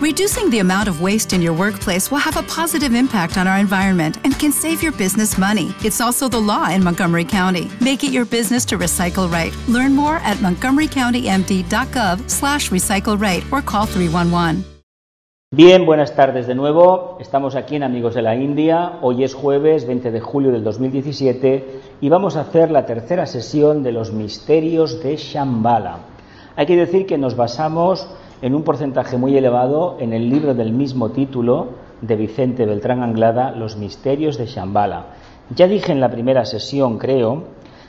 Reducing the amount of waste in your workplace will have a positive impact on our environment and can save your business money. It's also the law in Montgomery County. Make it your business to recycle right. Learn more at montgomerycountymd.gov slash recycle right or call 311. Bien, buenas tardes de nuevo. Estamos aquí en Amigos de la India. Hoy es jueves 20 de julio del 2017 y vamos a hacer la tercera sesión de los misterios de Shambhala. Hay que decir que nos basamos en un porcentaje muy elevado en el libro del mismo título de Vicente Beltrán Anglada, Los misterios de Shambhala. Ya dije en la primera sesión, creo,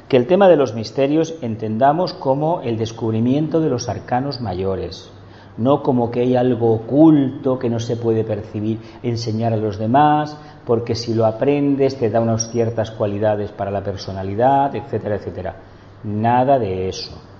que el tema de los misterios entendamos como el descubrimiento de los arcanos mayores, no como que hay algo oculto que no se puede percibir, enseñar a los demás, porque si lo aprendes te da unas ciertas cualidades para la personalidad, etcétera, etcétera. Nada de eso.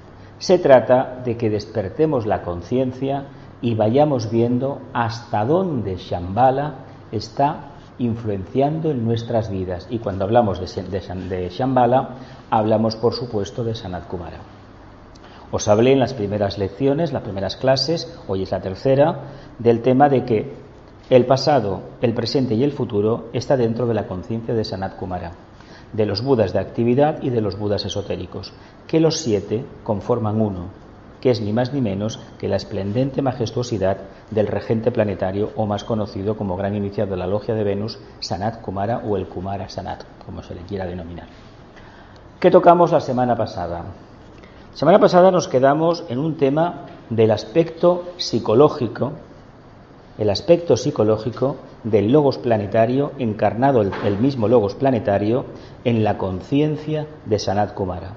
Se trata de que despertemos la conciencia y vayamos viendo hasta dónde Shambhala está influenciando en nuestras vidas. Y cuando hablamos de, Shambhala, hablamos por supuesto de Sanat Kumara. Os hablé en las primeras lecciones, las primeras clases, hoy es la tercera, del tema de que el pasado, el presente y el futuro está dentro de la conciencia de Sanat Kumara de los budas de actividad y de los budas esotéricos, que los siete conforman uno, que es ni más ni menos que la esplendente majestuosidad del regente planetario o más conocido como gran iniciado de la logia de Venus, Sanat Kumara o el Kumara Sanat, como se le quiera denominar. ¿Qué tocamos la semana pasada? La semana pasada nos quedamos en un tema del aspecto psicológico, el aspecto psicológico del logos planetario, encarnado el, mismo logos planetario en la conciencia de Sanat Kumara.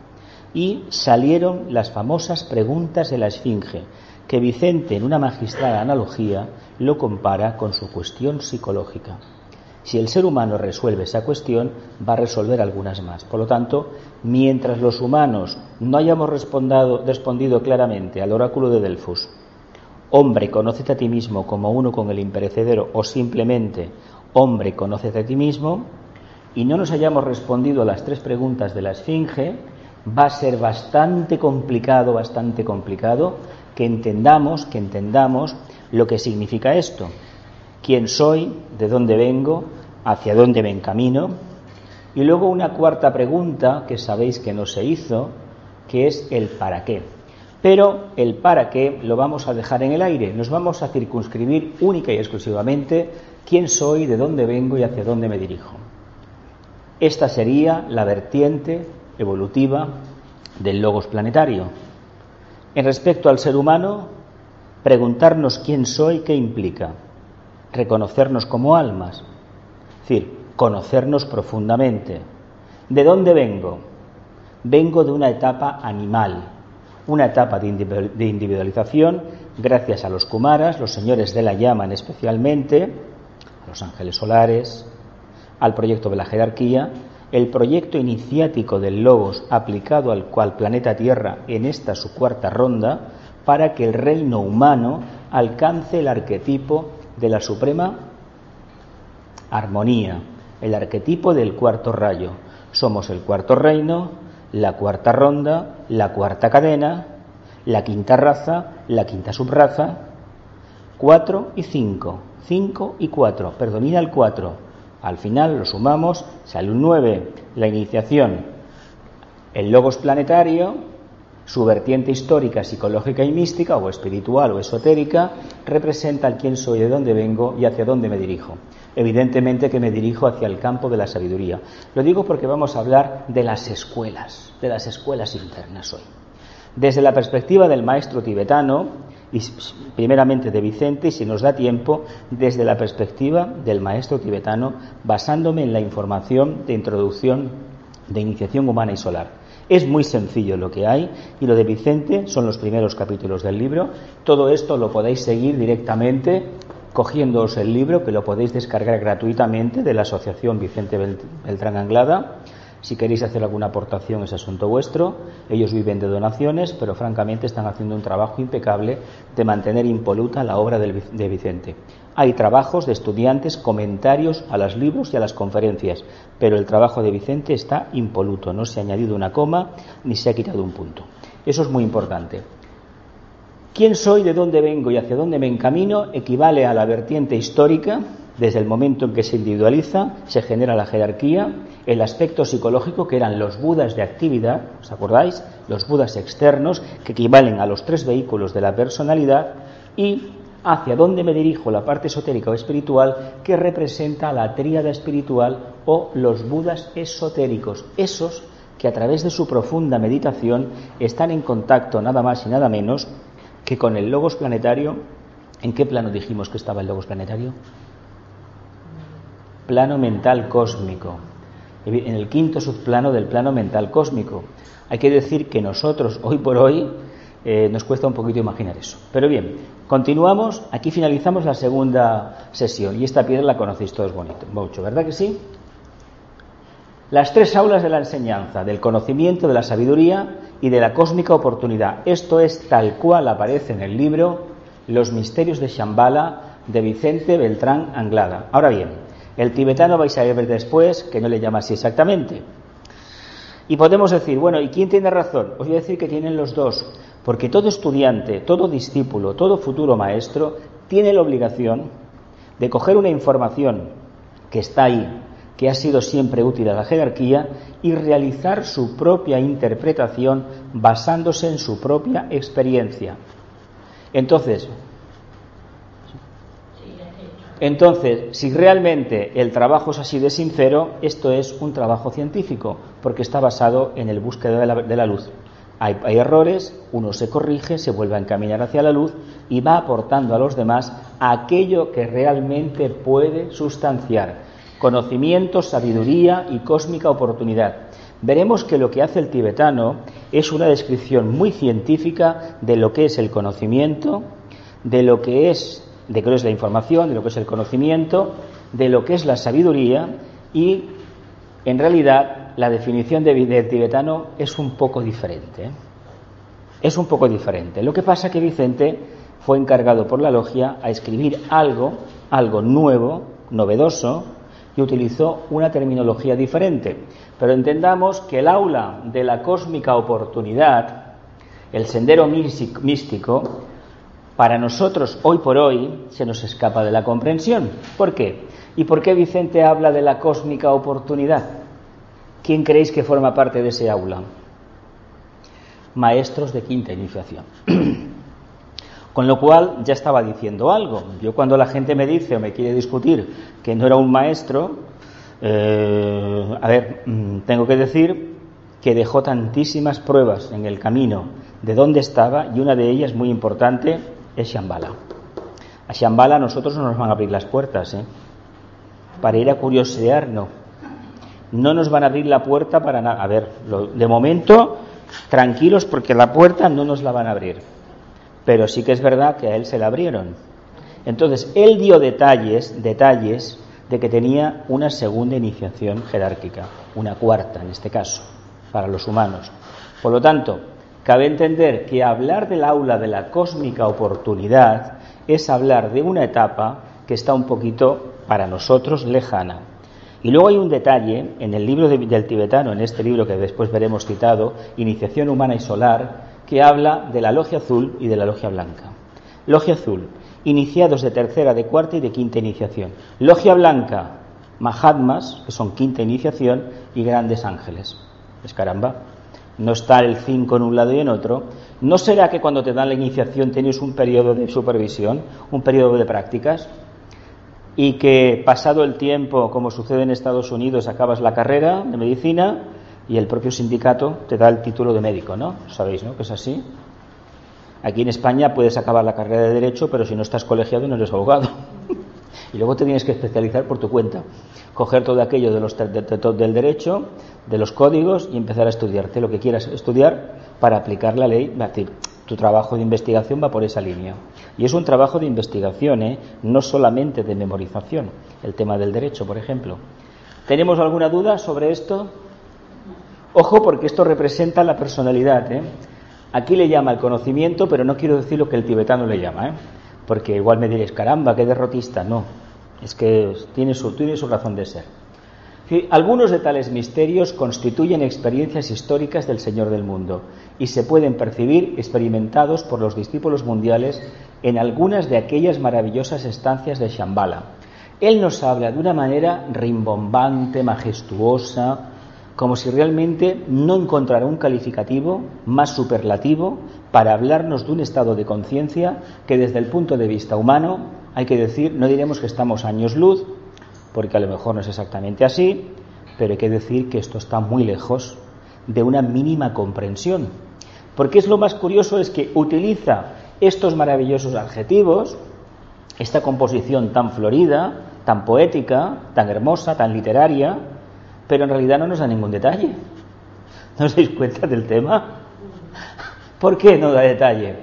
Y salieron las famosas preguntas de la Esfinge, que Vicente, en una magistrada analogía, lo compara con su cuestión psicológica. Si el ser humano resuelve esa cuestión, va a resolver algunas más. Por lo tanto, mientras los humanos no hayamos respondido claramente al oráculo de Delfos, hombre, conócete a ti mismo como uno con el imperecedero o simplemente hombre, conócete a ti mismo, y no nos hayamos respondido a las tres preguntas de la Esfinge, va a ser bastante complicado, bastante complicado que entendamos, que entendamos lo que significa esto. ¿Quién soy? ¿De dónde vengo? ¿Hacia dónde me encamino? Y luego una cuarta pregunta que sabéis que no se hizo, que es el para qué. Pero el para qué lo vamos a dejar en el aire. Nos vamos a circunscribir única y exclusivamente quién soy, de dónde vengo y hacia dónde me dirijo. Esta sería la vertiente evolutiva del logos planetario. En respecto al ser humano, preguntarnos quién soy, qué implica. Reconocernos como almas, es decir, conocernos profundamente. ¿De dónde vengo? Vengo de una etapa animal, una etapa de individualización gracias a los Kumaras, los señores de la llaman especialmente, a los ángeles solares, al proyecto de la jerarquía, el proyecto iniciático del Logos aplicado al cual planeta Tierra en esta su cuarta ronda para que el reino humano alcance el arquetipo de la suprema armonía, el arquetipo del cuarto rayo. Somos el cuarto reino, la cuarta ronda, la cuarta cadena, la quinta raza, la quinta subraza, cuatro y cinco, cinco y cuatro, predomina el cuatro. Al final lo sumamos, sale un nueve, la iniciación. El logos planetario, su vertiente histórica, psicológica y mística, o espiritual o esotérica, representa al quién soy, de dónde vengo y hacia dónde me dirijo evidentemente que me dirijo hacia el campo de la sabiduría. Lo digo porque vamos a hablar de las escuelas, de las escuelas internas hoy. Desde la perspectiva del maestro tibetano, y primeramente de Vicente, y si nos da tiempo, desde la perspectiva del maestro tibetano, basándome en la información de introducción de iniciación humana y solar. Es muy sencillo lo que hay y lo de Vicente son los primeros capítulos del libro. Todo esto lo podéis seguir directamente cogiéndoos el libro que lo podéis descargar gratuitamente de la Asociación Vicente Beltrán Anglada. Si queréis hacer alguna aportación es asunto vuestro. Ellos viven de donaciones, pero francamente están haciendo un trabajo impecable de mantener impoluta la obra de Vicente. Hay trabajos de estudiantes, comentarios a los libros y a las conferencias, pero el trabajo de Vicente está impoluto. No se ha añadido una coma ni se ha quitado un punto. Eso es muy importante. quién soy, de dónde vengo y hacia dónde me encamino equivale a la vertiente histórica, desde el momento en que se individualiza, se genera la jerarquía, el aspecto psicológico, que eran los budas de actividad, ¿os acordáis? Los budas externos, que equivalen a los tres vehículos de la personalidad, y hacia dónde me dirijo, la parte esotérica o espiritual, que representa la tríada espiritual o los budas esotéricos, esos que a través de su profunda meditación están en contacto nada más y nada menos que con el logos planetario. ¿En qué plano dijimos que estaba el logos planetario? Plano mental cósmico, en el quinto subplano del plano mental cósmico. Hay que decir que nosotros, hoy por hoy, eh, nos cuesta un poquito imaginar eso. Pero bien, continuamos. Aquí finalizamos la segunda sesión y esta piedra la conocéis todos bonito, mucho, ¿verdad que sí? Las tres aulas de la enseñanza, del conocimiento, de la sabiduría y de la cósmica oportunidad. Esto es tal cual aparece en el libro Los misterios de Shambhala de Vicente Beltrán Anglada. Ahora bien, el tibetano vais a ver después que no le llama así exactamente. Y podemos decir, bueno, ¿y quién tiene razón? Os voy a decir que tienen los dos, porque todo estudiante, todo discípulo, todo futuro maestro tiene la obligación de coger una información que está ahí, que ha sido siempre útil a la jerarquía, y realizar su propia interpretación basándose en su propia experiencia. Entonces, entonces, si realmente el trabajo es así de sincero, esto es un trabajo científico, porque está basado en el búsqueda de la, de la luz. Hay, errores, uno se corrige, se vuelve a encaminar hacia la luz y va aportando a los demás aquello que realmente puede sustanciar conocimiento, sabiduría y cósmica oportunidad. Veremos que lo que hace el tibetano es una descripción muy científica de lo que es el conocimiento, de lo que es, de qué es la información, de lo que es el conocimiento, de lo que es la sabiduría y en realidad la definición de, del tibetano es un poco diferente. ¿eh? Es un poco diferente. Lo que pasa que Vicente fue encargado por la logia a escribir algo, algo nuevo, novedoso, y utilizó una terminología diferente. Pero entendamos que el aula de la cósmica oportunidad, el sendero místico, para nosotros hoy por hoy se nos escapa de la comprensión. ¿Por qué? ¿Y por qué Vicente habla de la cósmica oportunidad? ¿Quién creéis que forma parte de ese aula? Maestros de quinta iniciación. Con lo cual ya estaba diciendo algo. Yo cuando la gente me dice o me quiere discutir que no era un maestro, eh, a ver, mm, tengo que decir que dejó tantísimas pruebas en el camino de dónde estaba y una de ellas muy importante es Shambhala. A Shambhala nosotros no nos van a abrir las puertas, ¿eh? Para ir a curiosear, no no nos van a abrir la puerta para nada. A ver, de momento, tranquilos porque la puerta no nos la van a abrir. Pero sí que es verdad que a él se la abrieron. Entonces, él dio detalles, detalles de que tenía una segunda iniciación jerárquica, una cuarta en este caso, para los humanos. Por lo tanto, cabe entender que hablar del aula de la cósmica oportunidad es hablar de una etapa que está un poquito para nosotros lejana. Y luego hay un detalle en el libro del tibetano, en este libro que después veremos citado, Iniciación Humana y Solar, que habla de la logia azul y de la logia blanca. Logia azul, iniciados de tercera, de cuarta y de quinta iniciación. Logia blanca, Mahatmas, que son quinta iniciación, y grandes ángeles. Es caramba. No está el cinco en un lado y en otro. ¿No será que cuando te dan la iniciación tienes un periodo de supervisión, un periodo de prácticas? Y que pasado el tiempo, como sucede en Estados Unidos, acabas la carrera de medicina y el propio sindicato te da el título de médico, ¿no? Sabéis, ¿no? Que es así. Aquí en España puedes acabar la carrera de Derecho, pero si no estás colegiado no eres abogado. y luego te tienes que especializar por tu cuenta. Coger todo aquello de los, del derecho, de los códigos y empezar a estudiarte lo que quieras estudiar para aplicar la ley. Tu trabajo de investigación va por esa línea. Y es un trabajo de investigación, ¿eh? no solamente de memorización, el tema del derecho, por ejemplo. ¿Tenemos alguna duda sobre esto? Ojo, porque esto representa la personalidad. ¿eh? Aquí le llama el conocimiento, pero no quiero decir lo que el tibetano le llama, ¿eh? porque igual me diréis, caramba, qué derrotista. No, es que tiene su, tiene su razón de ser. Algunos de tales misterios constituyen experiencias históricas del Señor del mundo y se pueden percibir experimentados por los discípulos mundiales en algunas de aquellas maravillosas estancias de Shambhala. Él nos habla de una manera rimbombante, majestuosa, como si realmente no encontrara un calificativo más superlativo para hablarnos de un estado de conciencia que desde el punto de vista humano, hay que decir, no diremos que estamos años luz, porque a lo mejor no es exactamente así, pero hay que decir que esto está muy lejos de una mínima comprensión. Porque es lo más curioso es que utiliza estos maravillosos adjetivos, esta composición tan florida, tan poética, tan hermosa, tan literaria, pero en realidad no nos da ningún detalle. ¿No os dais cuenta del tema? ¿Por qué no da detalle?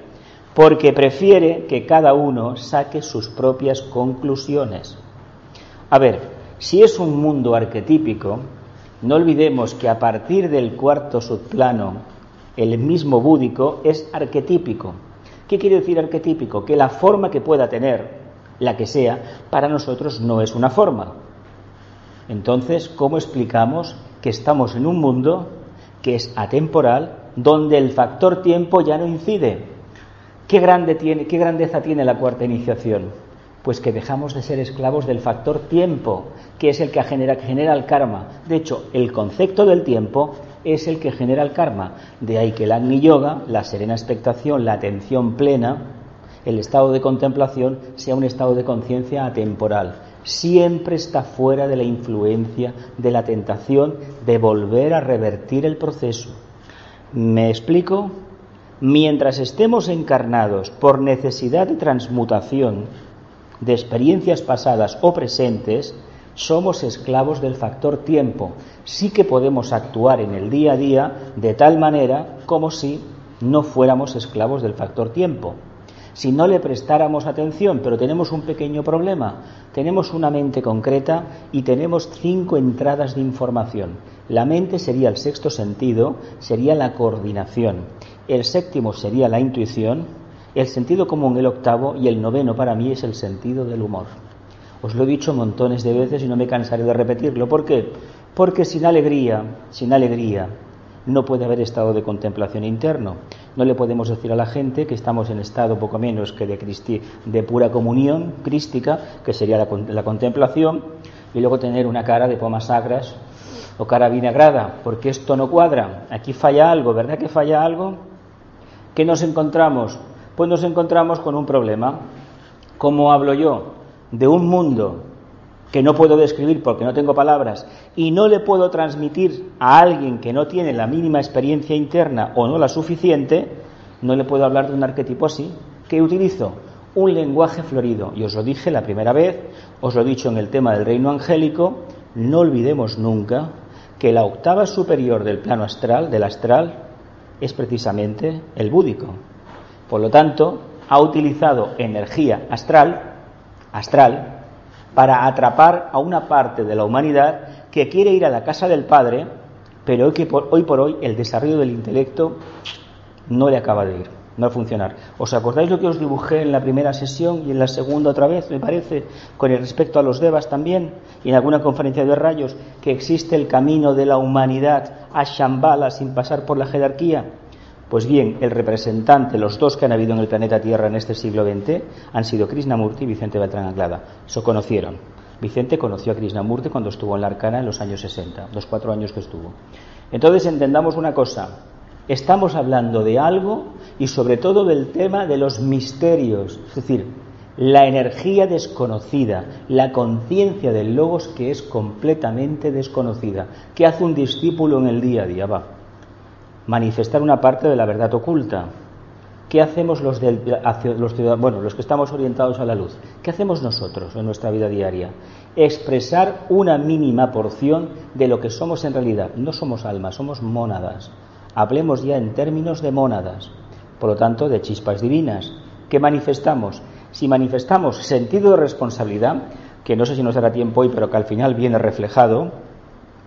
Porque prefiere que cada uno saque sus propias conclusiones. A ver, si es un mundo arquetípico, no olvidemos que a partir del cuarto subplano, el mismo búdico es arquetípico. ¿Qué quiere decir arquetípico? Que la forma que pueda tener, la que sea, para nosotros no es una forma. Entonces, ¿cómo explicamos que estamos en un mundo que es atemporal, donde el factor tiempo ya no incide? ¿Qué, grande tiene, qué grandeza tiene la cuarta iniciación? Pues que dejamos de ser esclavos del factor tiempo, que es el que genera, el karma. De hecho, el concepto del tiempo es el que genera el karma. De ahí que el Agni Yoga, la serena expectación, la atención plena, el estado de contemplación sea un estado de conciencia atemporal siempre está fuera de la influencia de la tentación de volver a revertir el proceso. ¿Me explico? Mientras estemos encarnados por necesidad de transmutación de experiencias pasadas o presentes, somos esclavos del factor tiempo. Sí que podemos actuar en el día a día de tal manera como si no fuéramos esclavos del factor tiempo si no le prestáramos atención, pero tenemos un pequeño problema. Tenemos una mente concreta y tenemos cinco entradas de información. La mente sería el sexto sentido, sería la coordinación. El séptimo sería la intuición, el sentido común el octavo y el noveno para mí es el sentido del humor. Os lo he dicho montones de veces y no me cansaré de repetirlo. ¿Por qué? Porque sin alegría, sin alegría, no puede haber estado de contemplación interno. No le podemos decir a la gente que estamos en estado poco menos que de, de pura comunión crística, que sería la, la, contemplación, y luego tener una cara de pomas sagras o cara vinagrada, porque esto no cuadra. Aquí falla algo, ¿verdad que falla algo? ¿Qué nos encontramos? Pues nos encontramos con un problema. ¿Cómo hablo yo? De un mundo que no puedo describir porque no tengo palabras y no le puedo transmitir a alguien que no tiene la mínima experiencia interna o no la suficiente, no le puedo hablar de un arquetipo así. ¿Qué utilizo? Un lenguaje florido. Y os lo dije la primera vez, os lo he dicho en el tema del reino angélico, no olvidemos nunca que la octava superior del plano astral, del astral, es precisamente el búdico. Por lo tanto, ha utilizado energía astral, astral, para atrapar a una parte de la humanidad que quiere ir a la casa del Padre, pero hoy, por, hoy por hoy el desarrollo del intelecto no le acaba de ir, no va a funcionar. ¿Os acordáis lo que os dibujé en la primera sesión y en la segunda otra vez, me parece, con el respecto a los devas también, y en alguna conferencia de rayos, que existe el camino de la humanidad a Shambhala sin pasar por la jerarquía? Pues bien, el representante, los dos que han habido en el planeta Tierra en este siglo XX, han sido Krishnamurti y Vicente Beltrán Anglada. Se conocieron. Vicente conoció a Krishnamurti cuando estuvo en la Arcana en los años 60, los cuatro años que estuvo. Entonces entendamos una cosa. Estamos hablando de algo y sobre todo del tema de los misterios, es decir, la energía desconocida, la conciencia del logos que es completamente desconocida. ¿Qué hace un discípulo en el día a día? Va manifestar una parte de la verdad oculta. ¿Qué hacemos los, del, bueno, los que estamos orientados a la luz? ¿Qué hacemos nosotros en nuestra vida diaria? Expresar una mínima porción de lo que somos en realidad. No somos almas, somos mónadas. Hablemos ya en términos de mónadas, por lo tanto, de chispas divinas. ¿Qué manifestamos? Si manifestamos sentido de responsabilidad, que no sé si nos dará tiempo hoy, pero que al final viene reflejado,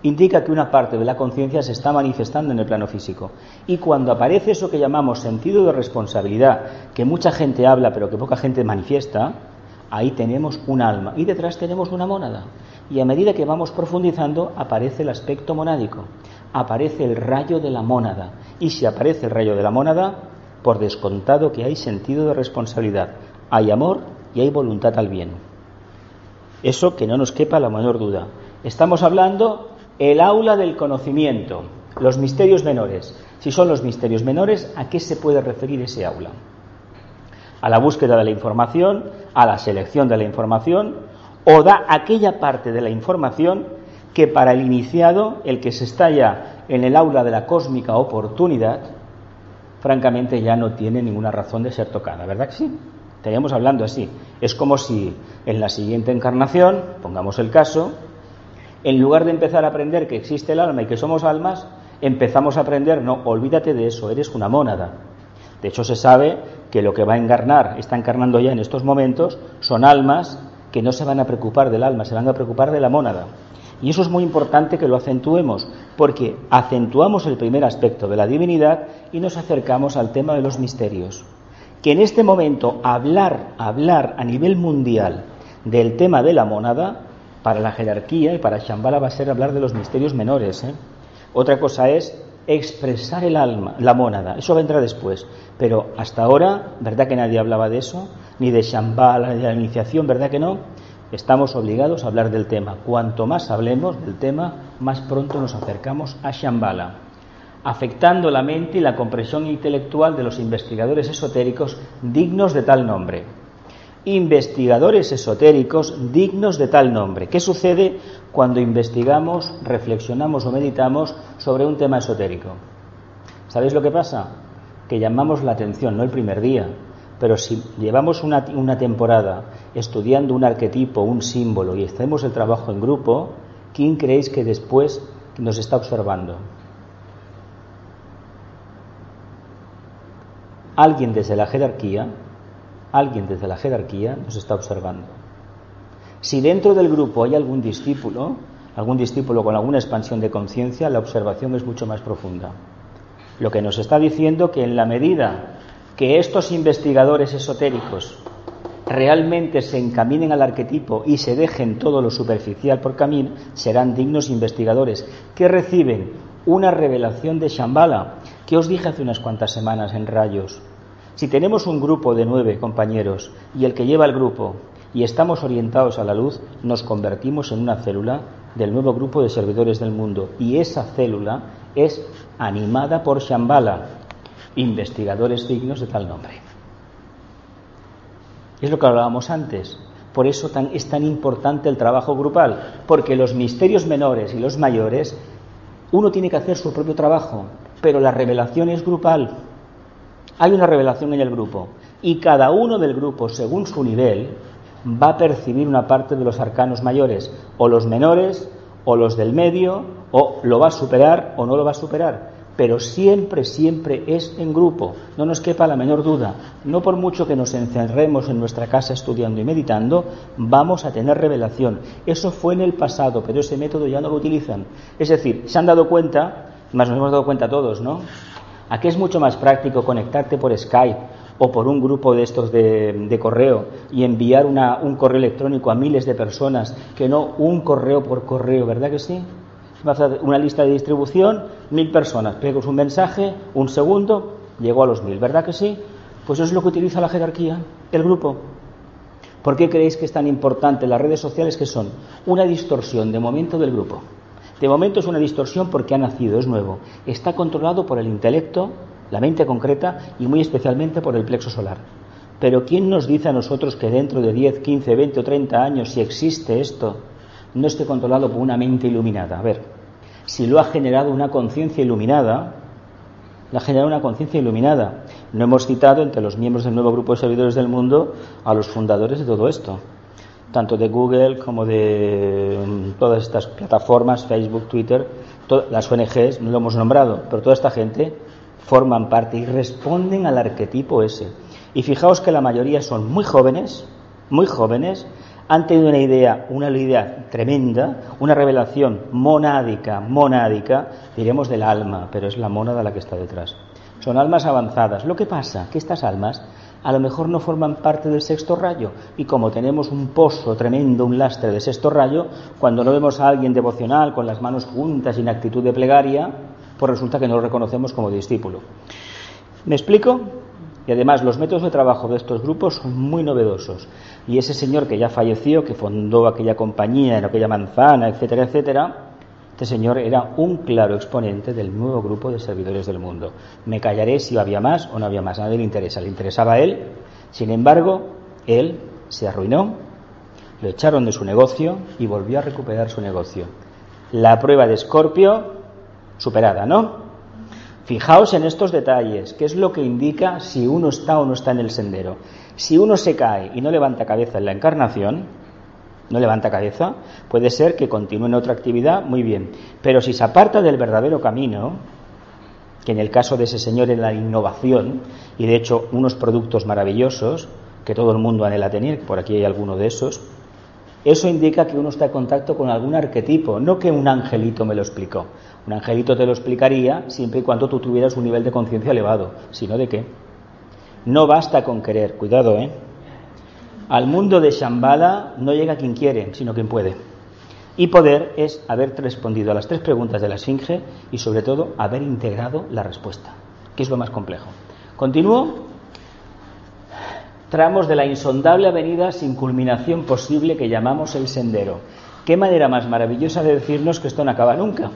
indica que una parte de la conciencia se está manifestando en el plano físico. Y cuando aparece eso que llamamos sentido de responsabilidad, que mucha gente habla pero que poca gente manifiesta, Ahí tenemos un alma y detrás tenemos una mónada. Y a medida que vamos profundizando aparece el aspecto monádico, aparece el rayo de la mónada. Y si aparece el rayo de la mónada, por descontado que hay sentido de responsabilidad, hay amor y hay voluntad al bien. Eso que no nos quepa la menor duda. Estamos hablando el aula del conocimiento, los misterios menores. Si son los misterios menores, ¿a qué se puede referir ese aula? A la búsqueda de la información, a la selección de la información, o da aquella parte de la información que para el iniciado, el que se está ya en el aula de la cósmica oportunidad, francamente ya no tiene ninguna razón de ser tocada, ¿verdad que sí? Estaríamos hablando así. Es como si en la siguiente encarnación, pongamos el caso, en lugar de empezar a aprender que existe el alma y que somos almas, empezamos a aprender, no, olvídate de eso, eres una mónada. De hecho, se sabe que lo que va a encarnar, está encarnando ya en estos momentos, son almas que no se van a preocupar del alma, se van a preocupar de la mónada. Y eso es muy importante que lo acentuemos, porque acentuamos el primer aspecto de la divinidad y nos acercamos al tema de los misterios. Que en este momento hablar, hablar a nivel mundial del tema de la mónada para la jerarquía y para Shambhala va a ser hablar de los misterios menores. ¿eh? Otra cosa es expresar el alma, la mónada, eso vendrá después. Pero hasta ahora, ¿verdad que nadie hablaba de eso? Ni de Shambhala, ni de la iniciación, ¿verdad que no? Estamos obligados a hablar del tema. Cuanto más hablemos del tema, más pronto nos acercamos a Shambhala, afectando la mente y la comprensión intelectual de los investigadores esotéricos dignos de tal nombre investigadores esotéricos dignos de tal nombre. ¿Qué sucede cuando investigamos, reflexionamos o meditamos sobre un tema esotérico? ¿Sabéis lo que pasa? Que llamamos la atención, no el primer día, pero si llevamos una, temporada estudiando un arquetipo, un símbolo y hacemos el trabajo en grupo, ¿quién creéis que después nos está observando? Alguien desde la jerarquía alguien desde la jerarquía nos está observando. Si dentro del grupo hay algún discípulo, algún discípulo con alguna expansión de conciencia, la observación es mucho más profunda. Lo que nos está diciendo que en la medida que estos investigadores esotéricos realmente se encaminen al arquetipo y se dejen todo lo superficial por camino, serán dignos investigadores que reciben una revelación de Shambhala, que os dije hace unas cuantas semanas en Rayos, si tenemos un grupo de nueve compañeros y el que lleva el grupo y estamos orientados a la luz, nos convertimos en una célula del nuevo grupo de servidores del mundo. Y esa célula es animada por Shambhala, investigadores dignos de tal nombre. Es lo que hablábamos antes. Por eso es tan importante el trabajo grupal, porque los misterios menores y los mayores, uno tiene que hacer su propio trabajo, pero la revelación es grupal. Hay una revelación en el grupo y cada uno del grupo, según su nivel, va a percibir una parte de los arcanos mayores, o los menores, o los del medio, o lo va a superar o no lo va a superar. Pero siempre, siempre es en grupo. No nos quepa la menor duda. No por mucho que nos encerremos en nuestra casa estudiando y meditando, vamos a tener revelación. Eso fue en el pasado, pero ese método ya no lo utilizan. Es decir, se han dado cuenta, más nos hemos dado cuenta todos, ¿no? Aquí es mucho más práctico conectarte por Skype o por un grupo de estos de, correo y enviar un correo electrónico a miles de personas que no un correo por correo, ¿verdad que sí? Una lista de distribución, mil personas, pegos un mensaje, un segundo, llegó a los mil, ¿verdad que sí? Pues eso es lo que utiliza la jerarquía, el grupo. ¿Por qué creéis que es tan importante las redes sociales que son una distorsión de momento del grupo? De momento es una distorsión porque ha nacido, es nuevo. Está controlado por el intelecto, la mente concreta y muy especialmente por el plexo solar. Pero ¿quién nos dice a nosotros que dentro de 10, 15, 20 o 30 años, si existe esto, no esté controlado por una mente iluminada? A ver, si lo ha generado una conciencia iluminada, la ha generado una conciencia iluminada. No hemos citado entre los miembros del nuevo grupo de servidores del mundo a los fundadores de todo esto tanto de Google como de mm, todas estas plataformas, Facebook, Twitter, las ONGs, no lo hemos nombrado, pero toda esta gente forman parte y responden al arquetipo ese. Y fijaos que la mayoría son muy jóvenes, muy jóvenes, han tenido una idea, una idea tremenda, una revelación monádica, monádica, diremos del alma, pero es la mónada la que está detrás. Son almas avanzadas. Lo que pasa que estas almas a lo mejor no forman parte del sexto rayo. Y como tenemos un pozo tremendo, un lastre de sexto rayo, cuando no vemos a alguien devocional con las manos juntas y en actitud de plegaria, pues resulta que no lo reconocemos como discípulo. ¿Me explico? Y además los métodos de trabajo de estos grupos son muy novedosos. Y ese señor que ya falleció, que fundó aquella compañía en aquella manzana, etcétera, etcétera, este señor era un claro exponente del nuevo grupo de servidores del mundo. Me callaré si había más o no había más. A nadie le interesa. Le interesaba a él. Sin embargo, él se arruinó, lo echaron de su negocio y volvió a recuperar su negocio. La prueba de Escorpio superada, ¿no? Fijaos en estos detalles, qué es lo que indica si uno está o no está en el sendero. Si uno se cae y no levanta cabeza en la encarnación, no levanta cabeza, puede ser que continúe en otra actividad, muy bien. Pero si se aparta del verdadero camino, que en el caso de ese señor es la innovación, y de hecho unos productos maravillosos, que todo el mundo anhela tener, por aquí hay alguno de esos, eso indica que uno está en contacto con algún arquetipo, no que un angelito me lo explicó. Un angelito te lo explicaría siempre y cuando tú tuvieras un nivel de conciencia elevado, sino de qué. No basta con querer, cuidado, ¿eh? Al mundo de Shambhala no llega quien quiere, sino quien puede. Y poder es haber respondido a las tres preguntas de la Esfinge y sobre todo haber integrado la respuesta, que es lo más complejo. Continúo. Tramos de la insondable avenida sin culminación posible que llamamos el sendero. Qué manera más maravillosa de decirnos que esto no acaba nunca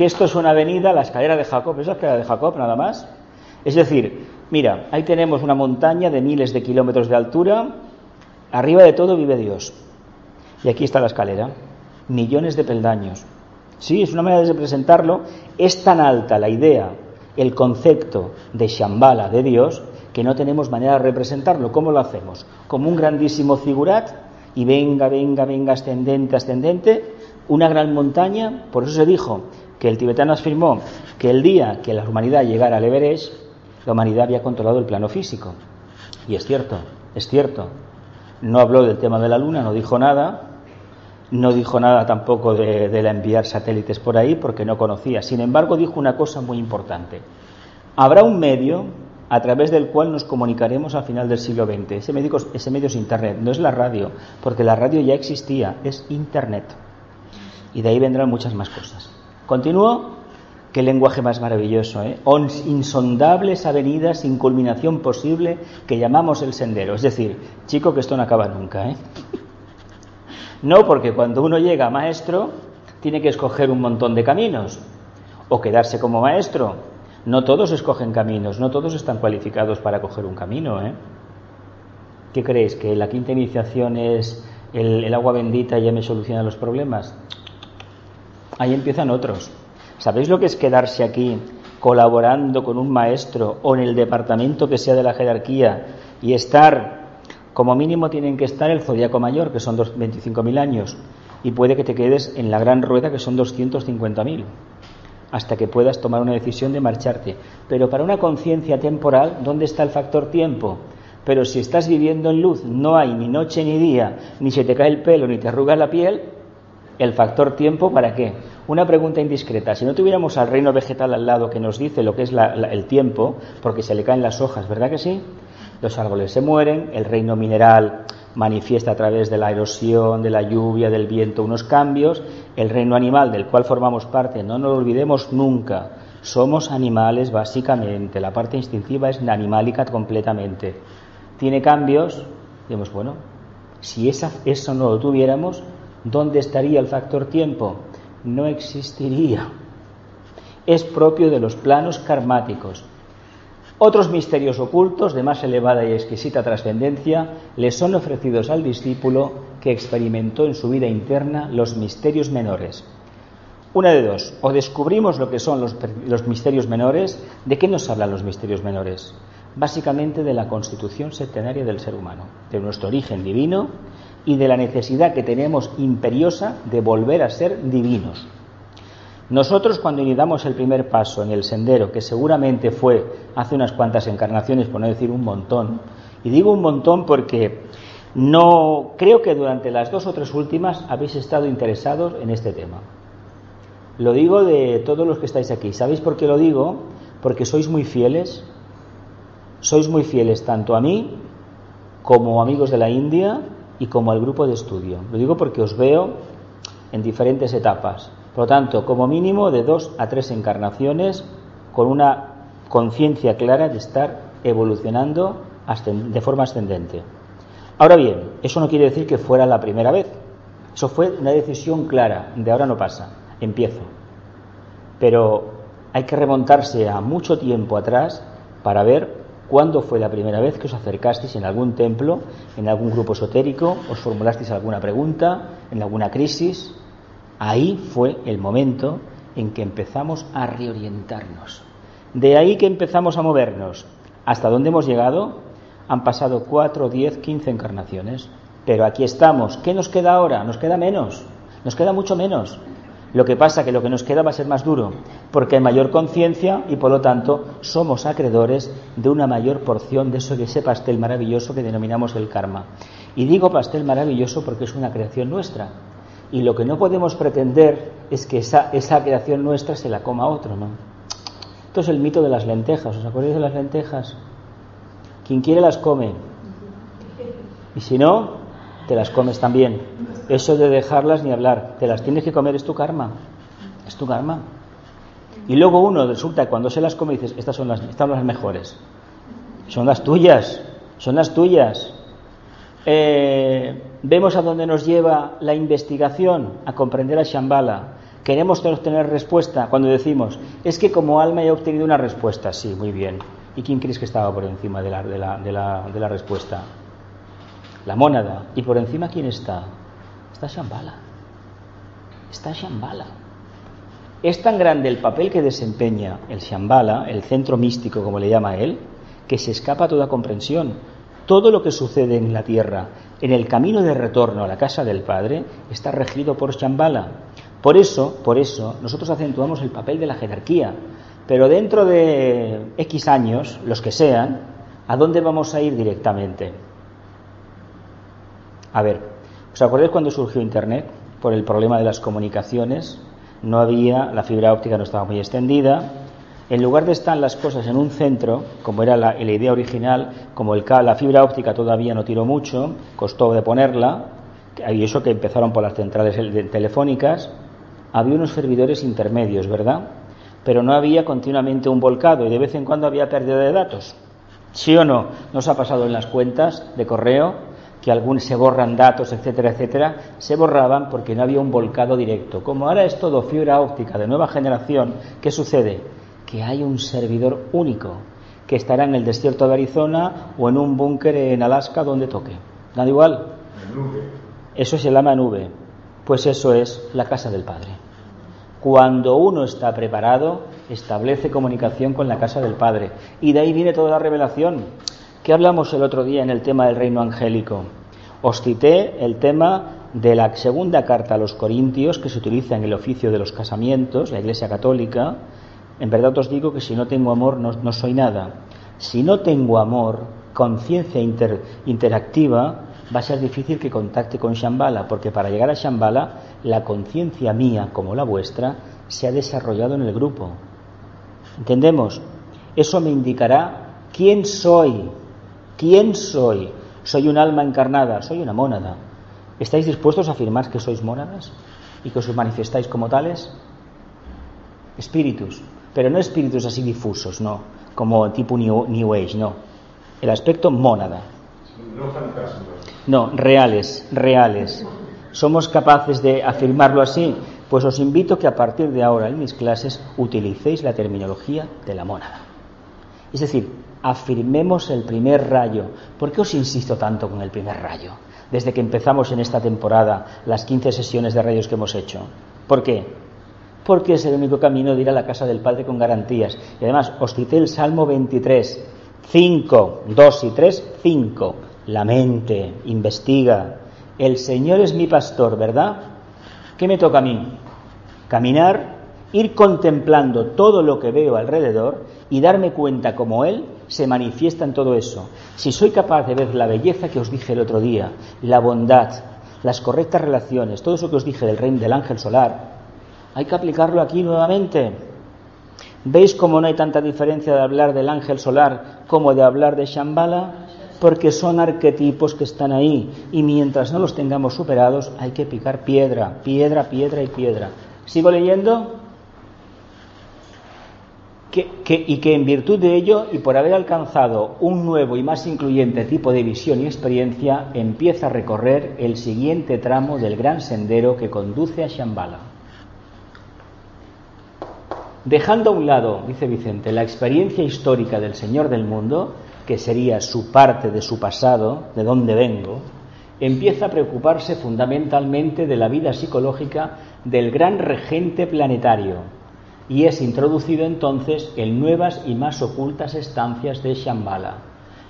que esto es una avenida, la escalera de Jacob, es la escalera de Jacob nada más. Es decir, mira, ahí tenemos una montaña de miles de kilómetros de altura, arriba de todo vive Dios. Y aquí está la escalera, millones de peldaños. Sí, es una manera de representarlo. Es tan alta la idea, el concepto de Shambhala, de Dios, que no tenemos manera de representarlo. ¿Cómo lo hacemos? Como un grandísimo figurat y venga, venga, venga, ascendente, ascendente, una gran montaña, por eso se dijo que el tibetano afirmó que el día que la humanidad llegara al Everest, la humanidad había controlado el plano físico. Y es cierto, es cierto. No habló del tema de la Luna, no dijo nada, no dijo nada tampoco de, de enviar satélites por ahí porque no conocía. Sin embargo, dijo una cosa muy importante. Habrá un medio a través del cual nos comunicaremos al final del siglo XX. Ese medio, ese medio es Internet, no es la radio, porque la radio ya existía, es Internet. Y de ahí vendrán muchas más cosas. Continúo. Qué lenguaje más maravilloso, ¿eh? Insondables avenidas sin culminación posible que llamamos el sendero. Es decir, chico, que esto no acaba nunca, ¿eh? No, porque cuando uno llega a maestro, tiene que escoger un montón de caminos. O quedarse como maestro. No todos escogen caminos, no todos están cualificados para coger un camino, ¿eh? ¿Qué creéis? ¿Que la quinta iniciación es el, agua bendita y ya me soluciona los problemas? ahí empiezan otros. ¿Sabéis lo que es quedarse aquí colaborando con un maestro o en el departamento que sea de la jerarquía y estar, como mínimo tienen que estar el zodiaco mayor, que son 25.000 años, y puede que te quedes en la gran rueda, que son 250.000, hasta que puedas tomar una decisión de marcharte. Pero para una conciencia temporal, ¿dónde está el factor tiempo? Pero si estás viviendo en luz, no hay ni noche ni día, ni se te cae el pelo, ni te arruga la piel, el factor tiempo, ¿para qué? Una pregunta indiscreta. Si no tuviéramos al reino vegetal al lado que nos dice lo que es el tiempo, porque se le caen las hojas, ¿verdad que sí? Los árboles se mueren, el reino mineral manifiesta a través de la erosión, de la lluvia, del viento unos cambios, el reino animal del cual formamos parte, no nos olvidemos nunca, somos animales básicamente, la parte instintiva es animálica completamente. Tiene cambios, digamos, bueno, si eso no lo tuviéramos, ¿Dónde estaría el factor tiempo? No existiría. Es propio de los planos karmáticos. Otros misterios ocultos de más elevada y exquisita trascendencia le son ofrecidos al discípulo que experimentó en su vida interna los misterios menores. Una de dos, o descubrimos lo que son los, los, misterios menores, ¿de qué nos hablan los misterios menores? Básicamente de la constitución septenaria del ser humano, de nuestro origen divino y de la necesidad que tenemos imperiosa de volver a ser divinos. Nosotros cuando iniciamos el primer paso en el sendero, que seguramente fue hace unas cuantas encarnaciones, por no decir un montón, y digo un montón porque no creo que durante las dos o tres últimas habéis estado interesados en este tema. Lo digo de todos los que estáis aquí. ¿Sabéis por qué lo digo? Porque sois muy fieles, sois muy fieles tanto a mí como amigos de la India y como al grupo de estudio. Lo digo porque os veo en diferentes etapas. Por lo tanto, como mínimo de dos a tres encarnaciones con una conciencia clara de estar evolucionando de forma ascendente. Ahora bien, eso no quiere decir que fuera la primera vez. Eso fue una decisión clara, de ahora no pasa, empiezo. Pero hay que remontarse a mucho tiempo atrás para ver cuándo fue la primera vez que os acercasteis en algún templo, en algún grupo esotérico, os formulasteis alguna pregunta, en alguna crisis. Ahí fue el momento en que empezamos a reorientarnos. De ahí que empezamos a movernos. ¿Hasta dónde hemos llegado? Han pasado cuatro, diez, quince encarnaciones. Pero aquí estamos. ¿Qué nos queda ahora? Nos queda menos. Nos queda mucho menos. Lo que pasa que lo que nos queda va a ser más duro, porque hay mayor conciencia y por lo tanto somos acreedores de una mayor porción de eso que ese pastel maravilloso que denominamos el karma. Y digo pastel maravilloso porque es una creación nuestra. Y lo que no podemos pretender es que esa, esa creación nuestra se la coma otro, ¿no? Esto es el mito de las lentejas. ¿Os acordáis de las lentejas? Quien quiere las come. Y si no, te las comes también. Eso de dejarlas ni hablar, te las tienes que comer, es tu karma. Es tu karma. Y luego uno resulta que cuando se las come dices, estas son las, son las mejores. Son las tuyas, son las tuyas. Eh, vemos a dónde nos lleva la investigación, a comprender a Shambhala. Queremos tener respuesta cuando decimos, es que como alma he obtenido una respuesta. Sí, muy bien. ¿Y quién crees que estaba por encima de la, de la, de la, de la respuesta? La mónada. ¿Y por encima quién está? Está Shambhala. Está Shambhala. Es tan grande el papel que desempeña el Shambhala, el centro místico como le llama él, que se escapa a toda comprensión. Todo lo que sucede en la tierra, en el camino de retorno a la casa del Padre, está regido por Shambhala. Por eso, por eso, nosotros acentuamos el papel de la jerarquía. Pero dentro de X años, los que sean, ¿a dónde vamos a ir directamente? A ver, ¿os acordáis cuando surgió Internet? Por el problema de las comunicaciones, no había, la fibra óptica no estaba muy extendida. En lugar de estar las cosas en un centro, como era la, idea original, como la fibra óptica todavía no tiró mucho, costó de ponerla, y eso que empezaron por las centrales telefónicas, había unos servidores intermedios, ¿verdad? Pero no había continuamente un volcado y de vez en cuando había pérdida de datos. ¿Sí o no? ¿Nos ha pasado en las cuentas de correo? Que algún se borran datos, etcétera, etcétera, se borraban porque no había un volcado directo. Como ahora es todo fibra óptica de nueva generación, ¿qué sucede? Que hay un servidor único que estará en el desierto de Arizona o en un búnker en Alaska donde toque. ¿Da igual? Eso se llama nube. Pues eso es la casa del Padre. Cuando uno está preparado, establece comunicación con la casa del Padre. Y de ahí viene toda la revelación. ¿Qué hablamos el otro día en el tema del reino angélico? Os cité el tema de la segunda carta a los Corintios que se utiliza en el oficio de los casamientos, la Iglesia Católica. En verdad os digo que si no tengo amor no, soy nada. Si no tengo amor, conciencia interactiva, va a ser difícil que contacte con Shambhala, porque para llegar a Shambhala, la conciencia mía, como la vuestra, se ha desarrollado en el grupo. ¿Entendemos? Eso me indicará quién soy, ¿Quién soy? Soy un alma encarnada, soy una mónada. ¿Estáis dispuestos a afirmar que sois mónadas y que os manifestáis como tales? Espíritus, pero no espíritus así difusos, no, como tipo New, Age, no. El aspecto mónada. No No, reales, reales. ¿Somos capaces de afirmarlo así? Pues os invito que a partir de ahora en mis clases utilicéis la terminología de la mónada. Es decir, afirmemos el primer rayo. ¿Por qué os insisto tanto con el primer rayo? Desde que empezamos en esta temporada las 15 sesiones de rayos que hemos hecho. ¿Por qué? Porque es el único camino de ir a la casa del Padre con garantías. Y además, os cité el Salmo 23, 5, 2 y 3, 5. La mente, investiga. El Señor es mi pastor, ¿verdad? ¿Qué me toca a mí? Caminar, ir contemplando todo lo que veo alrededor y darme cuenta como Él se manifiesta en todo eso. Si soy capaz de ver la belleza que os dije el otro día, la bondad, las correctas relaciones, todo eso que os dije del reino del ángel solar, hay que aplicarlo aquí nuevamente. ¿Veis cómo no hay tanta diferencia de hablar del ángel solar como de hablar de Shambhala? Porque son arquetipos que están ahí y mientras no los tengamos superados hay que picar piedra, piedra, piedra y piedra. ¿Sigo leyendo? Y que en virtud de ello y por haber alcanzado un nuevo y más incluyente tipo de visión y experiencia, empieza a recorrer el siguiente tramo del gran sendero que conduce a Shambhala. Dejando a un lado, dice Vicente, la experiencia histórica del Señor del mundo, que sería su parte de su pasado, de dónde vengo, empieza a preocuparse fundamentalmente de la vida psicológica del gran regente planetario, y es introducido entonces en nuevas y más ocultas estancias de Shambhala,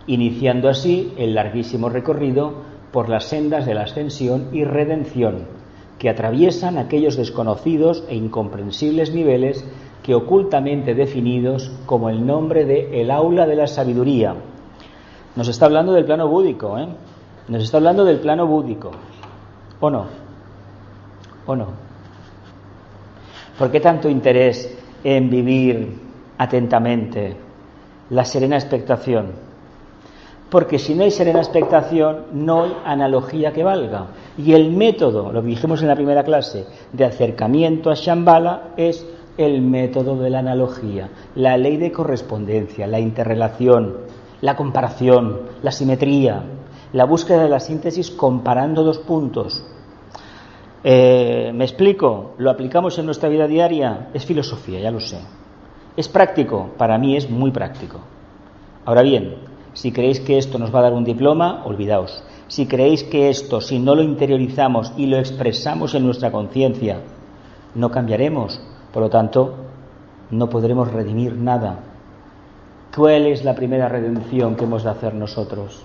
iniciando así el larguísimo recorrido por las sendas de la ascensión y redención, que atraviesan aquellos desconocidos e incomprensibles niveles que ocultamente definidos como el nombre de el aula de la sabiduría. Nos está hablando del plano búdico, ¿eh? Nos está hablando del plano búdico. ¿O no? ¿O no? ¿Por qué tanto interés en vivir atentamente la serena expectación? Porque si no hay serena expectación, no hay analogía que valga. Y el método, lo dijimos en la primera clase, de acercamiento a Shambhala es el método de la analogía, la ley de correspondencia, la interrelación, la comparación, la simetría, la búsqueda de la síntesis comparando dos puntos. Eh, ¿Me explico? ¿Lo aplicamos en nuestra vida diaria? Es filosofía, ya lo sé. ¿Es práctico? Para mí es muy práctico. Ahora bien, si creéis que esto nos va a dar un diploma, olvidaos. Si creéis que esto, si no lo interiorizamos y lo expresamos en nuestra conciencia, no cambiaremos. Por lo tanto, no podremos redimir nada. ¿Cuál es la primera redención que hemos de hacer nosotros?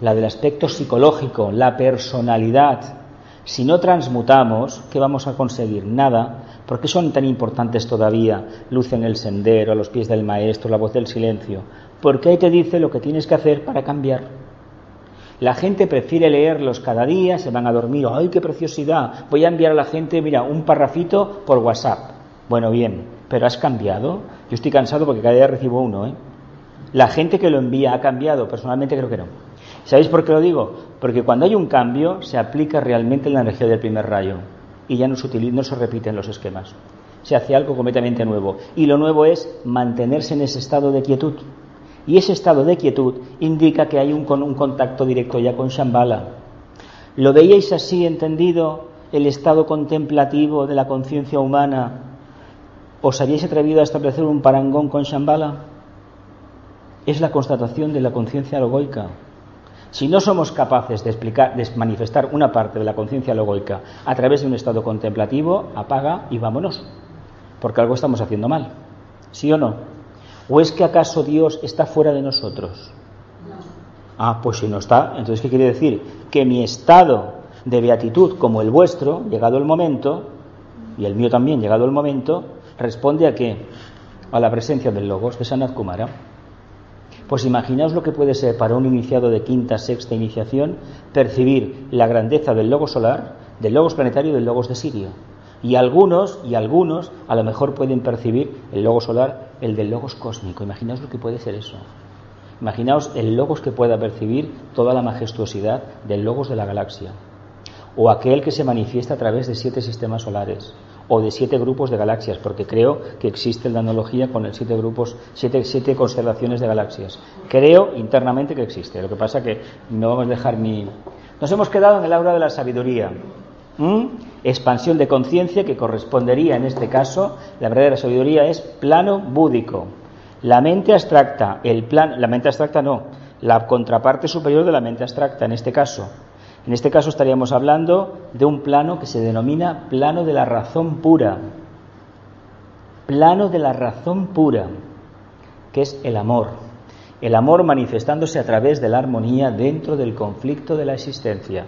La del aspecto psicológico, la personalidad, si no transmutamos, ¿qué vamos a conseguir? Nada. ¿Por qué son tan importantes todavía? Luz en el sendero, a los pies del maestro, la voz del silencio. Porque ahí te dice lo que tienes que hacer para cambiar. La gente prefiere leerlos cada día, se van a dormir, ¡ay, qué preciosidad! Voy a enviar a la gente, mira, un parrafito por WhatsApp. Bueno, bien, pero ¿has cambiado? Yo estoy cansado porque cada día recibo uno, ¿eh? La gente que lo envía ha cambiado, personalmente creo que no. ¿Sabéis por qué lo digo? Porque cuando hay un cambio se aplica realmente la energía del primer rayo y ya no se, utiliza, repiten los esquemas. Se hace algo completamente nuevo. Y lo nuevo es mantenerse en ese estado de quietud. Y ese estado de quietud indica que hay un, un contacto directo ya con Shambhala. ¿Lo veíais así entendido el estado contemplativo de la conciencia humana? ¿Os habíais atrevido a establecer un parangón con Shambhala? Es la constatación de la conciencia logoica. Si no somos capaces de explicar, de manifestar una parte de la conciencia logoica a través de un estado contemplativo, apaga y vámonos, porque algo estamos haciendo mal. ¿Sí o no? ¿O es que acaso Dios está fuera de nosotros? Ah, pues si no está, entonces ¿qué quiere decir? Que mi estado de beatitud, como el vuestro, llegado el momento, y el mío también, llegado el momento, responde a qué? A la presencia del Logos de Sanat Kumara. Pues imaginaos lo que puede ser para un iniciado de quinta, sexta iniciación percibir la grandeza del logo solar, del logos planetario y del logos de Sirio. Y algunos, y algunos, a lo mejor pueden percibir el logo solar, el del logos cósmico. Imaginaos lo que puede ser eso. Imaginaos el logos que pueda percibir toda la majestuosidad del logos de la galaxia. O aquel que se manifiesta a través de siete sistemas solares o de siete grupos de galaxias, porque creo que existe la analogía con el siete grupos, siete, siete constelaciones de galaxias. Creo internamente que existe. Lo que pasa que no vamos a dejar ni. Nos hemos quedado en el aura de la sabiduría. Expansión de conciencia que correspondería en este caso, la verdadera sabiduría es plano búdico. La mente abstracta, el plan, la mente abstracta no, la contraparte superior de la mente abstracta en este caso, en este caso estaríamos hablando de un plano que se denomina plano de la razón pura. Plano de la razón pura, que es el amor. El amor manifestándose a través de la armonía dentro del conflicto de la existencia.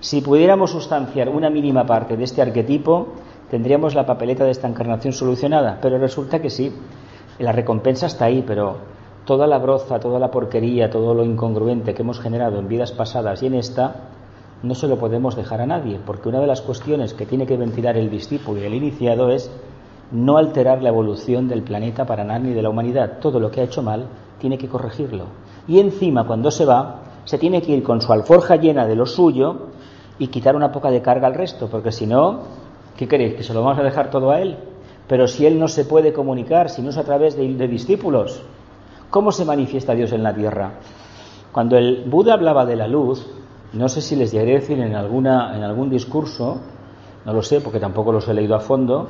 Si pudiéramos sustanciar una mínima parte de este arquetipo, tendríamos la papeleta de esta encarnación solucionada. Pero resulta que sí, la recompensa está ahí, pero toda la broza, toda la porquería, todo lo incongruente que hemos generado en vidas pasadas y en esta, no se lo podemos dejar a nadie, porque una de las cuestiones que tiene que ventilar el discípulo y el iniciado es no alterar la evolución del planeta para nada ni de la humanidad. Todo lo que ha hecho mal tiene que corregirlo. Y encima, cuando se va, se tiene que ir con su alforja llena de lo suyo y quitar una poca de carga al resto, porque si no, ¿qué queréis? ¿Que se lo vamos a dejar todo a él? Pero si él no se puede comunicar, si no es a través de, de discípulos, ¿cómo se manifiesta Dios en la tierra? Cuando el Buda hablaba de la luz, no sé si les llegaré a decir en, alguna, en algún discurso, no lo sé porque tampoco los he leído a fondo,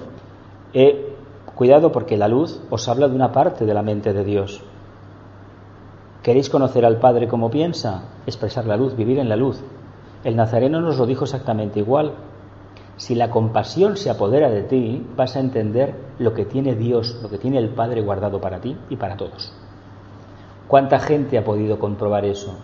eh, cuidado porque la luz os habla de una parte de la mente de Dios. ¿Queréis conocer al Padre como piensa? Expresar la luz, vivir en la luz. El Nazareno nos lo dijo exactamente igual. Si la compasión se apodera de ti, vas a entender lo que tiene Dios, lo que tiene el Padre guardado para ti y para todos. ¿Cuánta gente ha podido comprobar eso?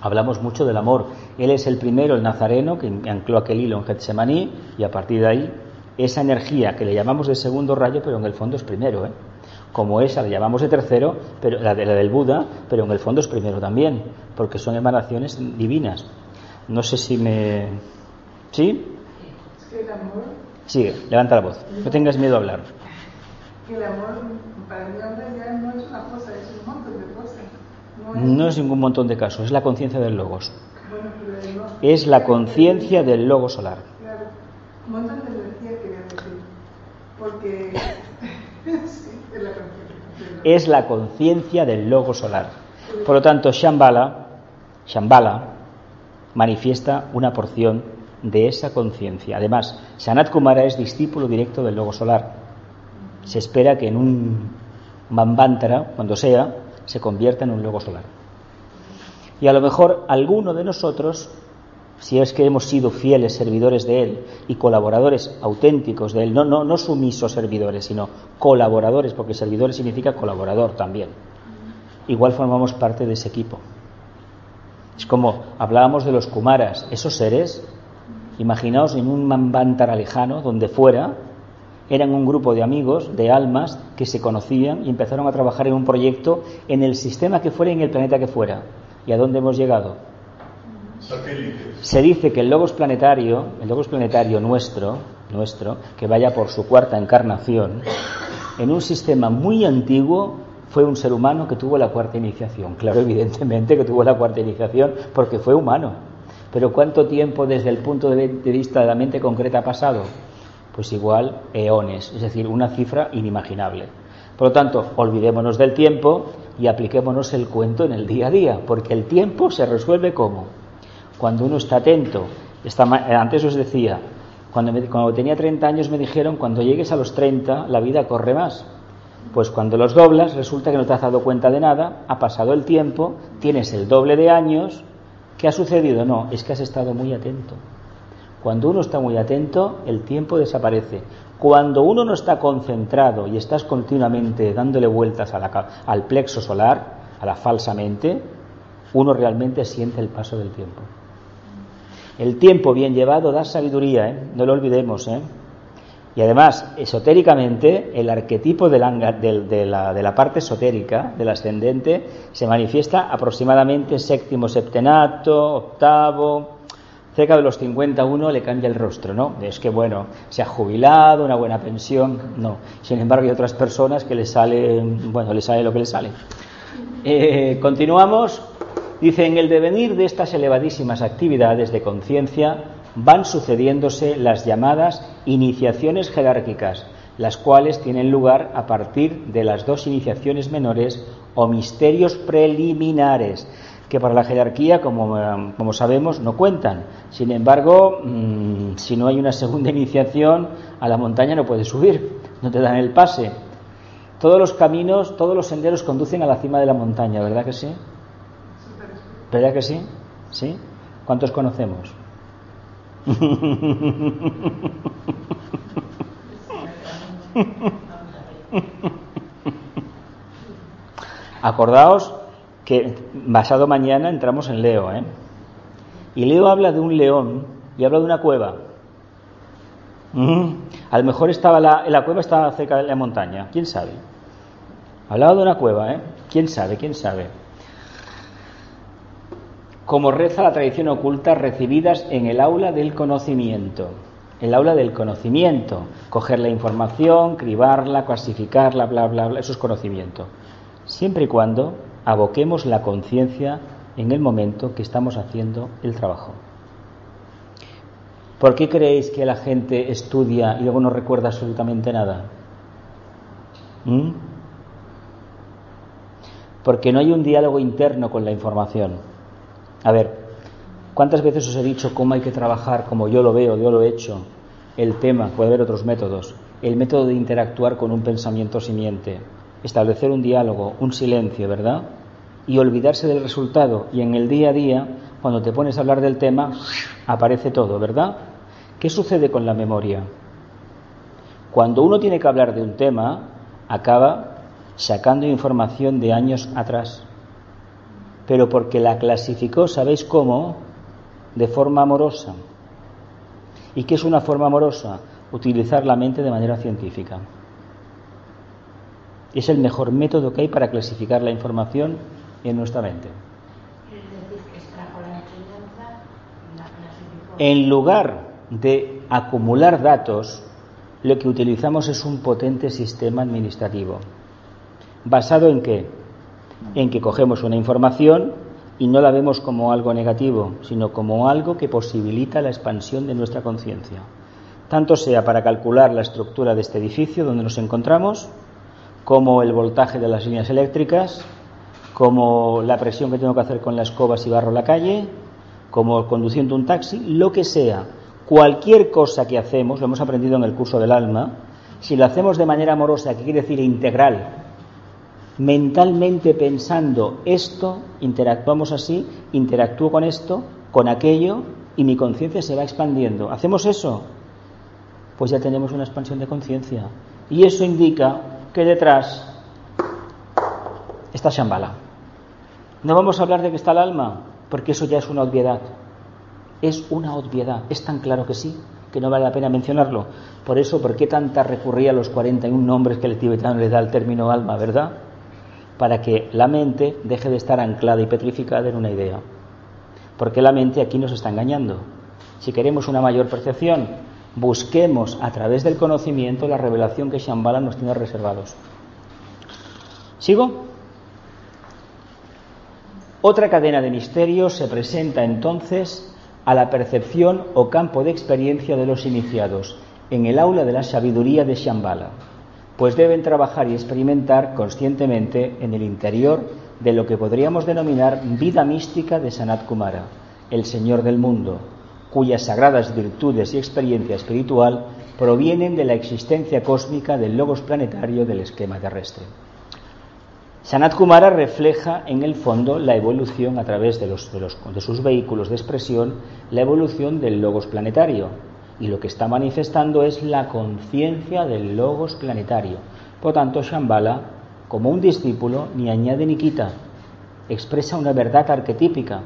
Hablamos mucho del amor. Él es el primero, el nazareno, que ancló aquel hilo en Getsemaní y a partir de ahí esa energía que le llamamos de segundo rayo, pero en el fondo es primero. ¿eh? Como esa le llamamos de tercero, pero la, de, la del Buda, pero en el fondo es primero también, porque son emanaciones divinas. No sé si me... ¿Sí? Sigue, levanta la voz. No tengas miedo a hablar. Que el amor para hombre ya no es una cosa, es un montón de cosas. No es ningún montón de casos, es la conciencia del logos. Es la conciencia del logo solar. Claro, un montón de energía. Porque. sí, es la conciencia. Es la conciencia del logo solar. Por lo tanto, Shambhala, Shambhala manifiesta una porción de esa conciencia. Además, Sanat Kumara es discípulo directo del logo solar. Se espera que en un Manvantara, cuando sea, se convierta en un logo solar. Y a lo mejor alguno de nosotros, si es que hemos sido fieles servidores de Él y colaboradores auténticos de Él, no, no, no sumisos servidores, sino colaboradores, porque servidores significa colaborador también, igual formamos parte de ese equipo. Es como hablábamos de los Kumaras, esos seres, imaginaos en un Manvantara lejano, donde fuera, eran un grupo de amigos, de almas, que se conocían y empezaron a trabajar en un proyecto en el sistema que fuera y en el planeta que fuera. ¿Y a dónde hemos llegado? Satélites. Se dice que el logos planetario, el logos planetario nuestro, nuestro, que vaya por su cuarta encarnación, en un sistema muy antiguo fue un ser humano que tuvo la cuarta iniciación. Claro, evidentemente que tuvo la cuarta iniciación porque fue humano. Pero ¿cuánto tiempo desde el punto de vista de la mente concreta ha pasado? Pues igual eones, es decir, una cifra inimaginable. Por lo tanto, olvidémonos del tiempo y apliquémonos el cuento en el día a día, porque el tiempo se resuelve como cuando uno está atento. Esta ma- eh, antes os decía, cuando, cuando tenía 30 años me dijeron, cuando llegues a los 30, la vida corre más. Pues cuando los doblas, resulta que no te has dado cuenta de nada, ha pasado el tiempo, tienes el doble de años. ¿Qué ha sucedido? No, es que has estado muy atento. Cuando uno está muy atento, el tiempo desaparece. Cuando uno no está concentrado y estás continuamente dándole vueltas al plexo solar, a la falsa mente, uno realmente siente el paso del tiempo. El tiempo bien llevado da sabiduría, ¿eh? no lo olvidemos. ¿eh? Y además, esotéricamente, el arquetipo de, la, de la parte esotérica, del ascendente, se manifiesta aproximadamente séptimo septenato, octavo, cerca de los 51 le cambia el rostro, ¿no? Es que, bueno, se ha jubilado, una buena pensión, no. Sin embargo, hay otras personas que le sale, bueno, le sale lo que le sale. Eh, continuamos. Dice, en el devenir de estas elevadísimas actividades de conciencia van sucediéndose las llamadas iniciaciones jerárquicas, las cuales tienen lugar a partir de las dos iniciaciones menores o misterios preliminares, que para la jerarquía, como, eh, como sabemos, no cuentan. Sin embargo, mm, si no hay una segunda iniciación, a la montaña no puedes subir, no te dan el pase. Todos los caminos, todos los senderos conducen a la cima de la montaña, ¿verdad que sí? ¿Verdad que sí? ¿Sí? ¿Cuántos conocemos? Acordaos que pasado mañana entramos en Leo, ¿eh? Y Leo habla de un león y habla de una cueva. Mm. A lo mejor estaba la, la cueva estaba cerca de la montaña, quién sabe. Hablaba de una cueva, ¿eh? ¿Quién sabe? ¿Quién sabe? Como reza la tradición oculta, recibidas en el aula del conocimiento. el aula del conocimiento, coger la información, cribarla, clasificarla, bla, bla, bla, eso es conocimiento. Siempre y cuando aboquemos la conciencia en el momento que estamos haciendo el trabajo. ¿Por qué creéis que la gente estudia y luego no recuerda absolutamente nada? ¿Mm? Porque no hay un diálogo interno con la información. A ver, ¿cuántas veces os he dicho cómo hay que trabajar, como yo lo veo, yo lo he hecho? El tema, puede haber otros métodos. El método de interactuar con un pensamiento simiente. Establecer un diálogo, un silencio, ¿verdad? Y olvidarse del resultado. Y en el día a día, cuando te pones a hablar del tema, aparece todo, ¿verdad? ¿Qué sucede con la memoria? Cuando uno tiene que hablar de un tema, acaba sacando información de años atrás. Pero porque la clasificó, ¿sabéis cómo? De forma amorosa. ¿Y qué es una forma amorosa? Utilizar la mente de manera científica. Es el mejor método que hay para clasificar la información en nuestra mente. En lugar de acumular datos, lo que utilizamos es un potente sistema administrativo. ¿Basado en qué? En que cogemos una información y no la vemos como algo negativo, sino como algo que posibilita la expansión de nuestra conciencia. Tanto sea para calcular la estructura de este edificio donde nos encontramos, como el voltaje de las líneas eléctricas, como la presión que tengo que hacer con la escoba si barro la calle, como conduciendo un taxi, lo que sea Cualquier cosa que hacemos, lo hemos aprendido en el curso del alma, si lo hacemos de manera amorosa, que quiere decir integral, mentalmente pensando esto, interactuamos así, interactúo con esto, con aquello, y mi conciencia se va expandiendo. ¿Hacemos eso? Pues ya tenemos una expansión de conciencia. Y eso indica que detrás está Shambhala. No vamos a hablar de que está el alma, porque eso ya es una obviedad es una obviedad. Es tan claro que sí que no vale la pena mencionarlo. Por eso, ¿por qué tanta recurría a los 41 nombres que el tibetano le da al término alma, verdad? Para que la mente deje de estar anclada y petrificada en una idea. Porque la mente aquí nos está engañando. Si queremos una mayor percepción, busquemos a través del conocimiento la revelación que Shambhala nos tiene reservados. ¿Sigo? Otra cadena de misterios se presenta entonces a la percepción o campo de experiencia de los iniciados en el aula de la sabiduría de Shambhala, pues deben trabajar y experimentar conscientemente en el interior de lo que podríamos denominar vida mística de Sanat Kumara, el Señor del mundo, cuyas sagradas virtudes y experiencia espiritual provienen de la existencia cósmica del logos planetario del esquema terrestre. Sanat Kumara refleja en el fondo la evolución a través de, los, de, sus vehículos de expresión, la evolución del logos planetario. Y lo que está manifestando es la conciencia del logos planetario. Por tanto, Shambhala, como un discípulo, ni añade ni quita, expresa una verdad arquetípica.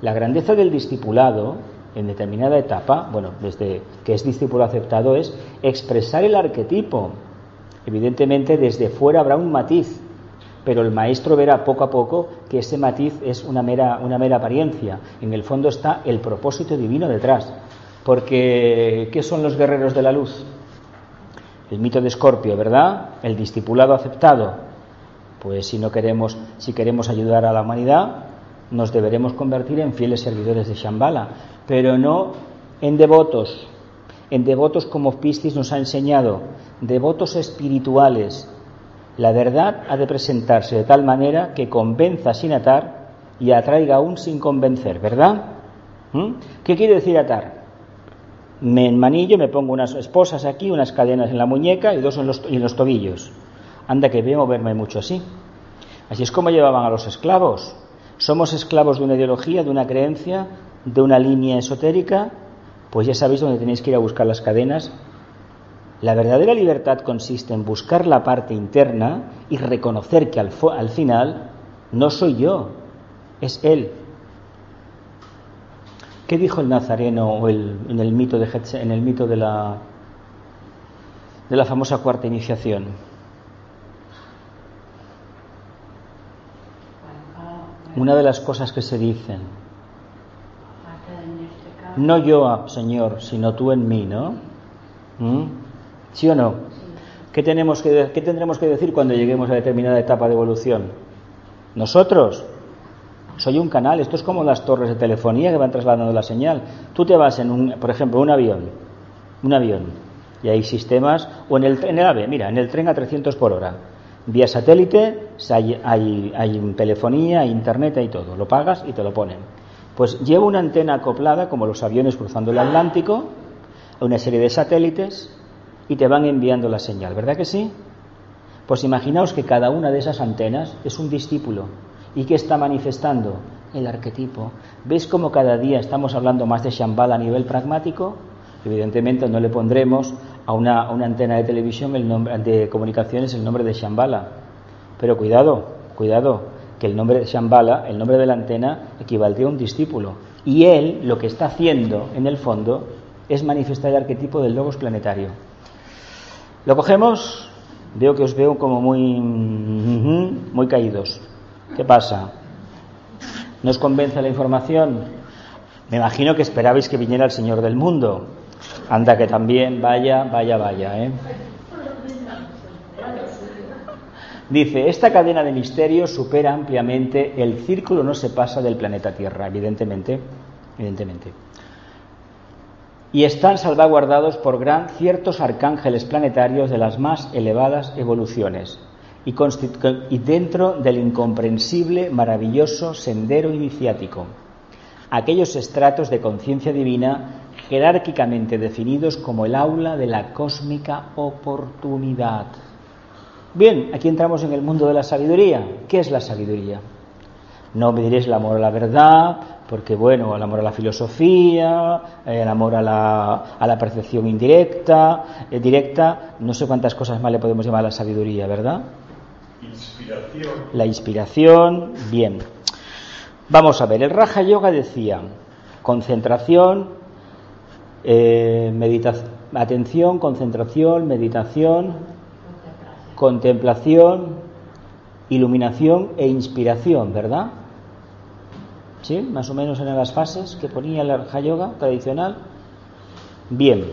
La grandeza del discipulado en determinada etapa, bueno, desde que es discípulo aceptado, es expresar el arquetipo. Evidentemente, desde fuera habrá un matiz, pero el maestro verá poco a poco que ese matiz es una mera, una mera apariencia. En el fondo está el propósito divino detrás. Porque, ¿qué son los guerreros de la luz? El mito de Escorpio, ¿verdad? El discipulado aceptado. Pues si no queremos, si queremos ayudar a la humanidad, nos deberemos convertir en fieles servidores de Shambhala, pero no en devotos, en devotos como Piscis nos ha enseñado, devotos espirituales, la verdad ha de presentarse de tal manera que convenza sin atar y atraiga aún sin convencer, ¿verdad? ¿Mm? ¿Qué quiere decir atar? Me enmanillo, me pongo unas esposas aquí, unas cadenas en la muñeca y dos en los, tobillos. Anda que veo moverme mucho así. Así es como llevaban a los esclavos. Somos esclavos de una ideología, de una creencia, de una línea esotérica. Pues ya sabéis dónde tenéis que ir a buscar las cadenas la verdadera libertad consiste en buscar la parte interna y reconocer que al, final no soy yo, es Él. ¿Qué dijo el nazareno en el mito de en el mito de la de la famosa cuarta iniciación? Una de las cosas que se dicen No yo, Señor, sino tú en mí, ¿no? ¿Mm? ¿Sí o no? ¿Qué, tenemos que, ¿Qué tendremos que decir cuando lleguemos a determinada etapa de evolución? Nosotros, soy un canal, esto es como las torres de telefonía que van trasladando la señal. Tú te vas en un, por ejemplo, un avión, un avión, y hay sistemas, o en el, en el AVE, mira, en el tren a 300 por hora, vía satélite, hay, hay, hay telefonía, hay internet, hay todo, lo pagas y te lo ponen. Pues lleva una antena acoplada, como los aviones cruzando el Atlántico, a una serie de satélites y te van enviando la señal, ¿verdad que sí? Pues imaginaos que cada una de esas antenas es un discípulo ¿Y qué está manifestando? El arquetipo. ¿Ves cómo cada día estamos hablando más de Shambhala a nivel pragmático? Evidentemente no le pondremos a una, antena de televisión el nombre, de comunicaciones el nombre de Shambhala. Pero cuidado, cuidado, que el nombre de Shambhala, el nombre de la antena, equivaldría a un discípulo. Y él lo que está haciendo, en el fondo, es manifestar el arquetipo del logos planetario. Lo cogemos, veo que os veo como muy, muy caídos. ¿Qué pasa? ¿No os convence la información? Me imagino que esperabais que viniera el Señor del mundo. Anda que también, vaya, vaya, vaya. ¿eh? Dice, esta cadena de misterios supera ampliamente, el círculo no se pasa del planeta Tierra, evidentemente, evidentemente. Y están salvaguardados por gran ciertos arcángeles planetarios de las más elevadas evoluciones, y, dentro del incomprensible, maravilloso sendero iniciático. Aquellos estratos de conciencia divina jerárquicamente definidos como el aula de la cósmica oportunidad. Bien, aquí entramos en el mundo de la sabiduría. ¿Qué es la sabiduría? No me diréis el amor a la verdad, porque bueno, el amor a la filosofía, el amor a la, a la percepción indirecta, eh, directa, no sé cuántas cosas más le podemos llamar a la sabiduría, ¿verdad? La inspiración, bien. Vamos a ver, el Raja Yoga decía concentración, eh, atención, concentración, meditación, contemplación, iluminación e inspiración, ¿verdad? ¿Sí? Más o menos en las fases que ponía el Raja Yoga tradicional. Bien.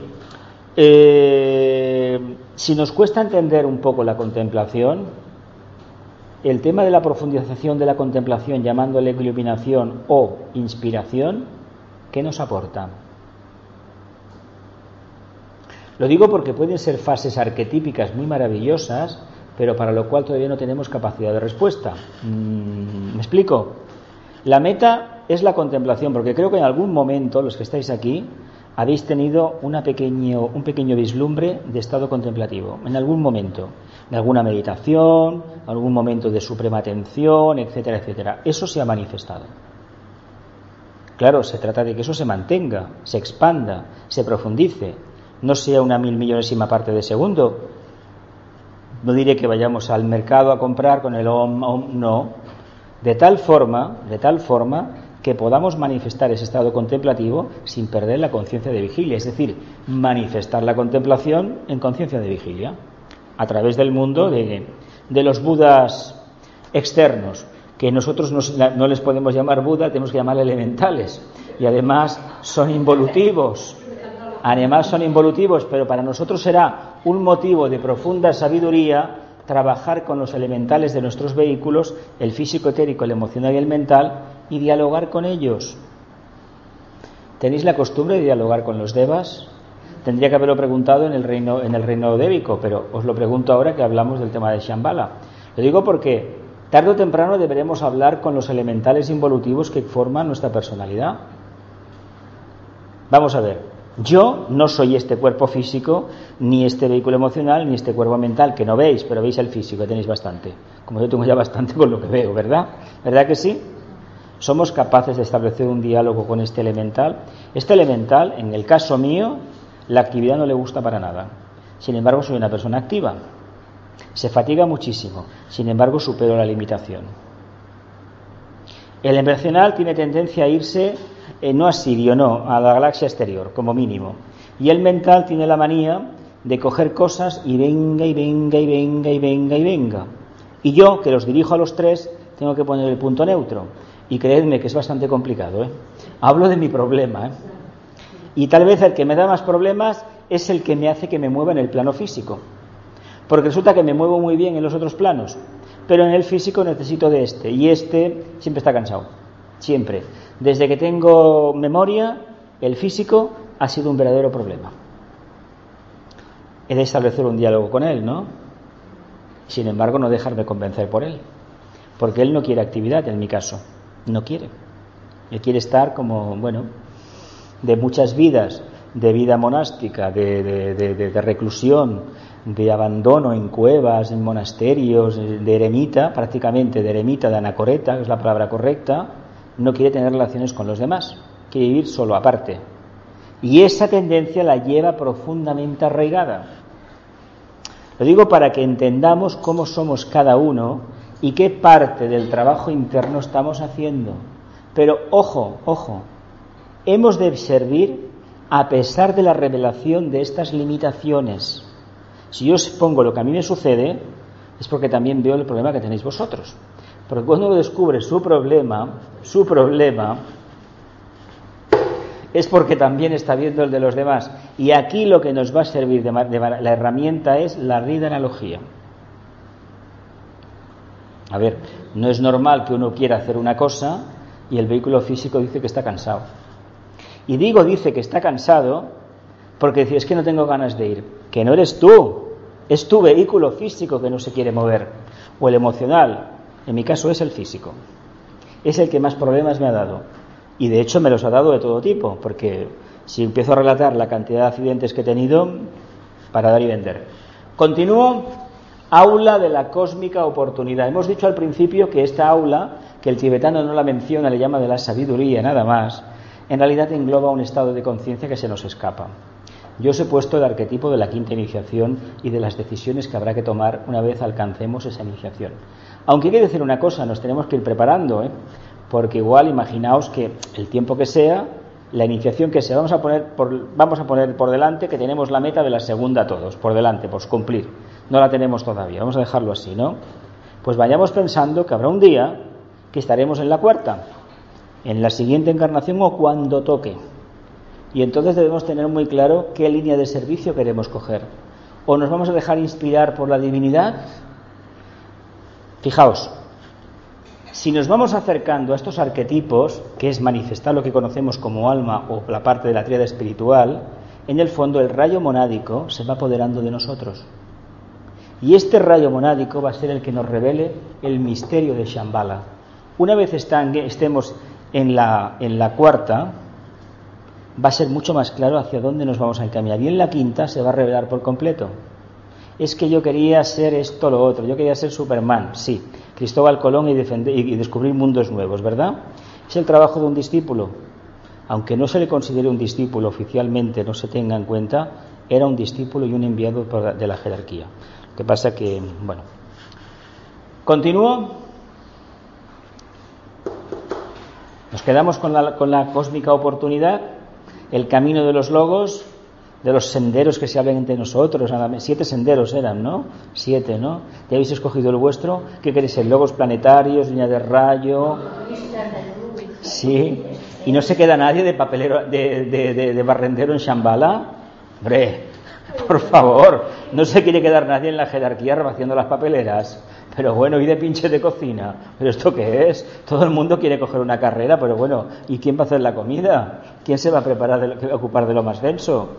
Eh, si nos cuesta entender un poco la contemplación, el tema de la profundización de la contemplación, llamándole iluminación o inspiración, ¿qué nos aporta? Lo digo porque pueden ser fases arquetípicas muy maravillosas, pero para lo cual todavía no tenemos capacidad de respuesta. Mm, ¿Me explico? La meta es la contemplación, porque creo que en algún momento, los que estáis aquí, habéis tenido una pequeño, un pequeño vislumbre de estado contemplativo, en algún momento, de alguna meditación, algún momento de suprema atención, etcétera, etcétera. Eso se ha manifestado. Claro, se trata de que eso se mantenga, se expanda, se profundice, no sea una mil millonésima parte de segundo. No diré que vayamos al mercado a comprar con el om, om, no. De tal forma, de tal forma que podamos manifestar ese estado contemplativo sin perder la conciencia de vigilia, es decir, manifestar la contemplación en conciencia de vigilia, a través del mundo de, los budas externos, que nosotros no, les podemos llamar Buda, tenemos que llamar elementales, y además son involutivos, además son involutivos, pero para nosotros será un motivo de profunda sabiduría trabajar con los elementales de nuestros vehículos, el físico etérico, el emocional y el mental, y dialogar con ellos. ¿Tenéis la costumbre de dialogar con los devas? Tendría que haberlo preguntado en el reino, en el reino débico, pero os lo pregunto ahora que hablamos del tema de Shambhala. Lo digo porque tarde o temprano deberemos hablar con los elementales involutivos que forman nuestra personalidad. Vamos a ver, yo no soy este cuerpo físico, ni este vehículo emocional, ni este cuerpo mental, que no veis, pero veis el físico, tenéis bastante. Como yo tengo ya bastante con lo que veo, ¿verdad? ¿Verdad que sí? ¿Somos capaces de establecer un diálogo con este elemental? Este elemental, en el caso mío, la actividad no le gusta para nada. Sin embargo, soy una persona activa. Se fatiga muchísimo. Sin embargo, supero la limitación. El emocional tiene tendencia a irse, eh, no a Sirio, no, a la galaxia exterior, como mínimo. Y el mental tiene la manía de coger cosas y venga y venga y venga y venga y venga. Y yo, que los dirijo a los tres, tengo que poner el punto neutro. Y creedme que es bastante complicado. ¿eh? Hablo de mi problema. ¿eh? Y tal vez el que me da más problemas es el que me hace que me mueva en el plano físico. Porque resulta que me muevo muy bien en los otros planos, pero en el físico necesito de este. Y este siempre está cansado. Siempre. Desde que tengo memoria, el físico ha sido un verdadero problema. He de establecer un diálogo con él, ¿no? Sin embargo, no dejarme convencer por él. Porque él no quiere actividad, en mi caso. No quiere. Él quiere estar como, bueno, de muchas vidas, de vida monástica, de, reclusión, de abandono en cuevas, en monasterios, de eremita, prácticamente de eremita, de anacoreta, que es la palabra correcta, no quiere tener relaciones con los demás, quiere vivir solo aparte. Y esa tendencia la lleva profundamente arraigada. Lo digo para que entendamos cómo somos cada uno y qué parte del trabajo interno estamos haciendo. Pero ojo, ojo, hemos de servir a pesar de la revelación de estas limitaciones. Si yo os pongo lo que a mí me sucede, es porque también veo el problema que tenéis vosotros. Porque cuando uno descubre su problema, su problema, es porque también está viendo el de los demás. Y aquí lo que nos va a servir de, la herramienta es la rida analogía. A ver, no es normal que uno quiera hacer una cosa y el vehículo físico dice que está cansado. Y digo dice que está cansado porque dice es que no tengo ganas de ir. Que no eres tú, es tu vehículo físico que no se quiere mover. O el emocional, en mi caso es el físico. Es el que más problemas me ha dado. Y de hecho me los ha dado de todo tipo, porque si empiezo a relatar la cantidad de accidentes que he tenido, para dar y vender. Continúo. Aula de la cósmica oportunidad. Hemos dicho al principio que esta aula, que el tibetano no la menciona, le llama de la sabiduría, nada más, en realidad engloba un estado de conciencia que se nos escapa. Yo os he puesto el arquetipo de la quinta iniciación y de las decisiones que habrá que tomar una vez alcancemos esa iniciación. Aunque hay que decir una cosa, nos tenemos que ir preparando, ¿eh? porque igual imaginaos que el tiempo que sea, la iniciación que sea, vamos a poner por, vamos a poner por delante que tenemos la meta de la segunda todos, por delante, pues cumplir. No la tenemos todavía, vamos a dejarlo así, ¿no? Pues vayamos pensando que habrá un día que estaremos en la cuarta, en la siguiente encarnación o cuando toque. Y entonces debemos tener muy claro qué línea de servicio queremos coger. O nos vamos a dejar inspirar por la divinidad. Fijaos, si nos vamos acercando a estos arquetipos, que es manifestar lo que conocemos como alma o la parte de la tríada espiritual, en el fondo el rayo monádico se va apoderando de nosotros. Y este rayo monádico va a ser el que nos revele el misterio de Shambhala. Una vez estemos en la, en la cuarta va a ser mucho más claro hacia dónde nos vamos a encaminar. Y en la quinta se va a revelar por completo. Es que yo quería ser esto, lo otro, yo quería ser Superman, sí, Cristóbal Colón y, defender, y descubrir mundos nuevos, ¿verdad? Es el trabajo de un discípulo. Aunque no se le considere un discípulo oficialmente, no se tenga en cuenta, era un discípulo y un enviado de la jerarquía. Lo que pasa que, bueno. Continúo. Nos quedamos con la, con la cósmica oportunidad, el camino de los logos, de los senderos que se hablan entre nosotros. Siete senderos eran, ¿no? Siete, ¿no? ¿Ya habéis escogido el vuestro? ¿Qué queréis ser? ¿Logos planetarios, línea de rayo? Sí. ¿Y no se queda nadie de papelero, de, de, de barrendero en Shambhala? Hombre, por favor, no se quiere quedar nadie en la jerarquía rebaciendo las papeleras. Pero bueno, y de pinche de cocina. ¿Pero esto qué es? Todo el mundo quiere coger una carrera, pero bueno, ¿y quién va a hacer la comida? ¿Quién se va a preparar, de, a ocupar de lo más denso?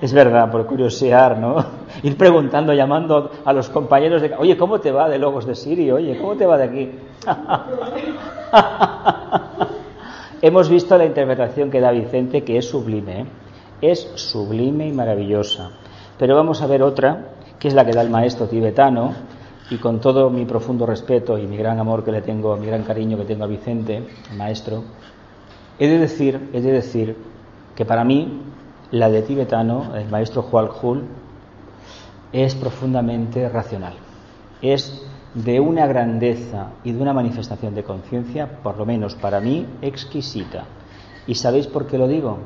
Es verdad, por curiosear, ¿no? Ir preguntando, llamando a los compañeros de... Oye, ¿cómo te va de Logos de Sirio? Oye, ¿cómo te va de aquí? Hemos visto la interpretación que da Vicente, que es sublime, ¿eh? es sublime y maravillosa. Pero vamos a ver otra, que es la que da el maestro tibetano, y con todo mi profundo respeto y mi gran amor que le tengo, mi gran cariño que tengo a Vicente, maestro, he de decir, he de decir que para mí la de tibetano, el maestro Juan Hul, es profundamente racional. Es de una grandeza y de una manifestación de conciencia, por lo menos para mí, exquisita. ¿Y sabéis por qué lo digo?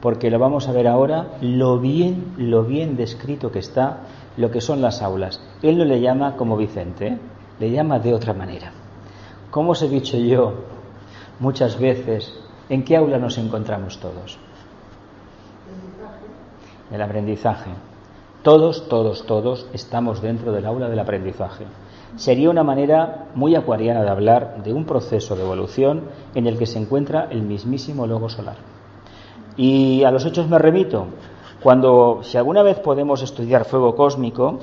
Porque lo vamos a ver ahora, lo bien, lo bien descrito que está lo que son las aulas. Él no le llama como Vicente, ¿eh? le llama de otra manera. Como os he dicho yo muchas veces, ¿En qué aula nos encontramos todos? El aprendizaje. Todos, todos, todos estamos dentro del aula del aprendizaje. Sería una manera muy acuariana de hablar de un proceso de evolución en el que se encuentra el mismísimo logo solar. Y a los hechos me remito. Cuando, si alguna vez podemos estudiar fuego cósmico,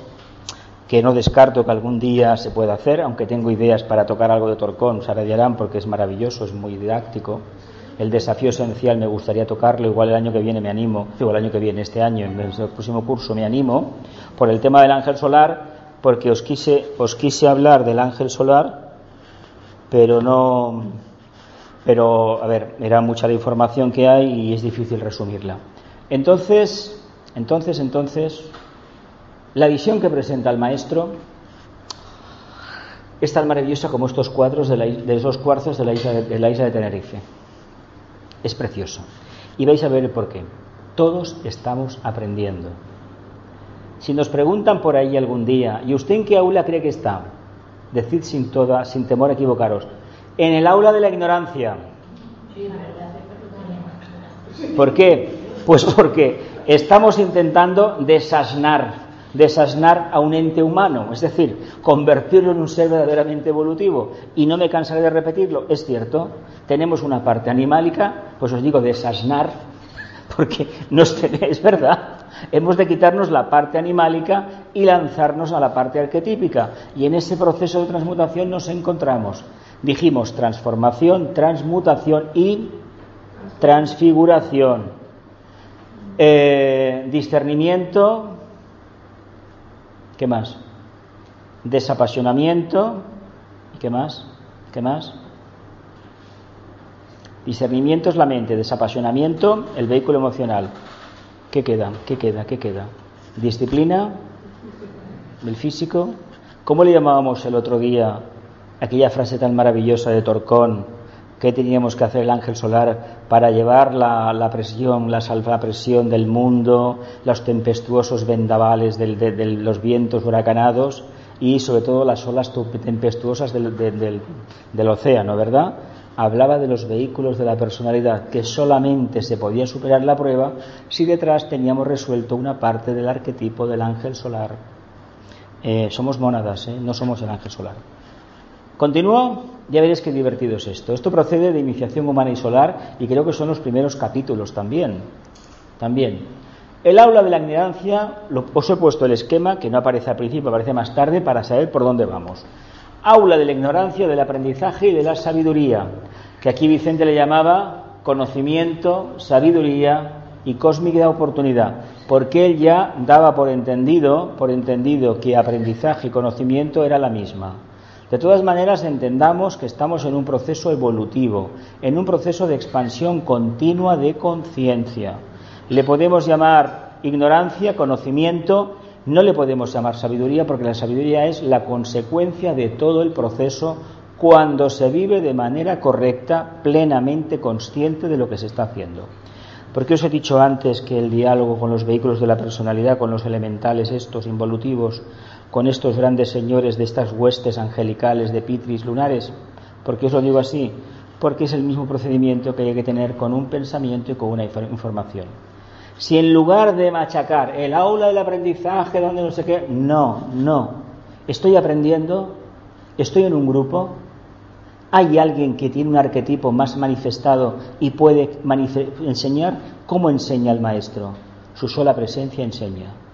que no descarto que algún día se pueda hacer, aunque tengo ideas para tocar algo de Torcón, se radiarán porque es maravilloso, es muy didáctico. El desafío esencial me gustaría tocarlo, igual el año que viene me animo, igual el año que viene, este año, en el próximo curso me animo, por el tema del ángel solar, porque os quise, os quise hablar del ángel solar, pero no, pero a ver, era mucha la información que hay y es difícil resumirla. Entonces, entonces, entonces, la visión que presenta el maestro es tan maravillosa como estos cuadros de, esos cuarzos de la, isla de, la isla de Tenerife. Es precioso. Y vais a ver por qué. Todos estamos aprendiendo. Si nos preguntan por ahí algún día, ¿y usted en qué aula cree que está? Decid sin toda, sin temor a equivocaros. En el aula de la ignorancia. ¿Por qué? Pues porque estamos intentando desasnar desasnar a un ente humano, es decir, convertirlo en un ser verdaderamente evolutivo. Y no me cansaré de repetirlo, es cierto, tenemos una parte animálica, pues os digo desasnar, porque no es verdad. Hemos de quitarnos la parte animálica y lanzarnos a la parte arquetípica. Y en ese proceso de transmutación nos encontramos. Dijimos transformación, transmutación y transfiguración. Eh, discernimiento, ¿Qué más? Desapasionamiento. ¿Y qué más? ¿Qué más? Discernimiento es la mente, desapasionamiento, el vehículo emocional. ¿Qué queda? ¿Qué queda? ¿Qué queda? Disciplina, el físico. ¿Cómo le llamábamos el otro día aquella frase tan maravillosa de Torcón? ¿Qué teníamos que hacer el ángel solar para llevar la, presión, la salva presión del mundo, los tempestuosos vendavales de, los vientos huracanados y sobre todo las olas tempestuosas del, del océano, ¿verdad? Hablaba de los vehículos de la personalidad que solamente se podía superar la prueba si detrás teníamos resuelto una parte del arquetipo del ángel solar. Eh, somos mónadas, ¿eh? no somos el ángel solar. Continúo, ya veréis qué divertido es esto. Esto procede de Iniciación Humana y Solar y creo que son los primeros capítulos también. También. El aula de la ignorancia, os he puesto el esquema, que no aparece al principio, aparece más tarde, para saber por dónde vamos. Aula de la ignorancia, del aprendizaje y de la sabiduría, que aquí Vicente le llamaba conocimiento, sabiduría y cósmica oportunidad, porque él ya daba por entendido, por entendido que aprendizaje y conocimiento era la misma. De todas maneras, entendamos que estamos en un proceso evolutivo, en un proceso de expansión continua de conciencia. Le podemos llamar ignorancia, conocimiento, no le podemos llamar sabiduría porque la sabiduría es la consecuencia de todo el proceso cuando se vive de manera correcta, plenamente consciente de lo que se está haciendo. Porque os he dicho antes que el diálogo con los vehículos de la personalidad, con los elementales estos involutivos, con estos grandes señores de estas huestes angelicales de pitris lunares. ¿Por qué os lo digo así? Porque es el mismo procedimiento que hay que tener con un pensamiento y con una información. Si en lugar de machacar el aula del aprendizaje, donde no sé qué, no, no, estoy aprendiendo, estoy en un grupo, hay alguien que tiene un arquetipo más manifestado y puede enseñar, ¿cómo enseña el maestro? Su sola presencia enseña.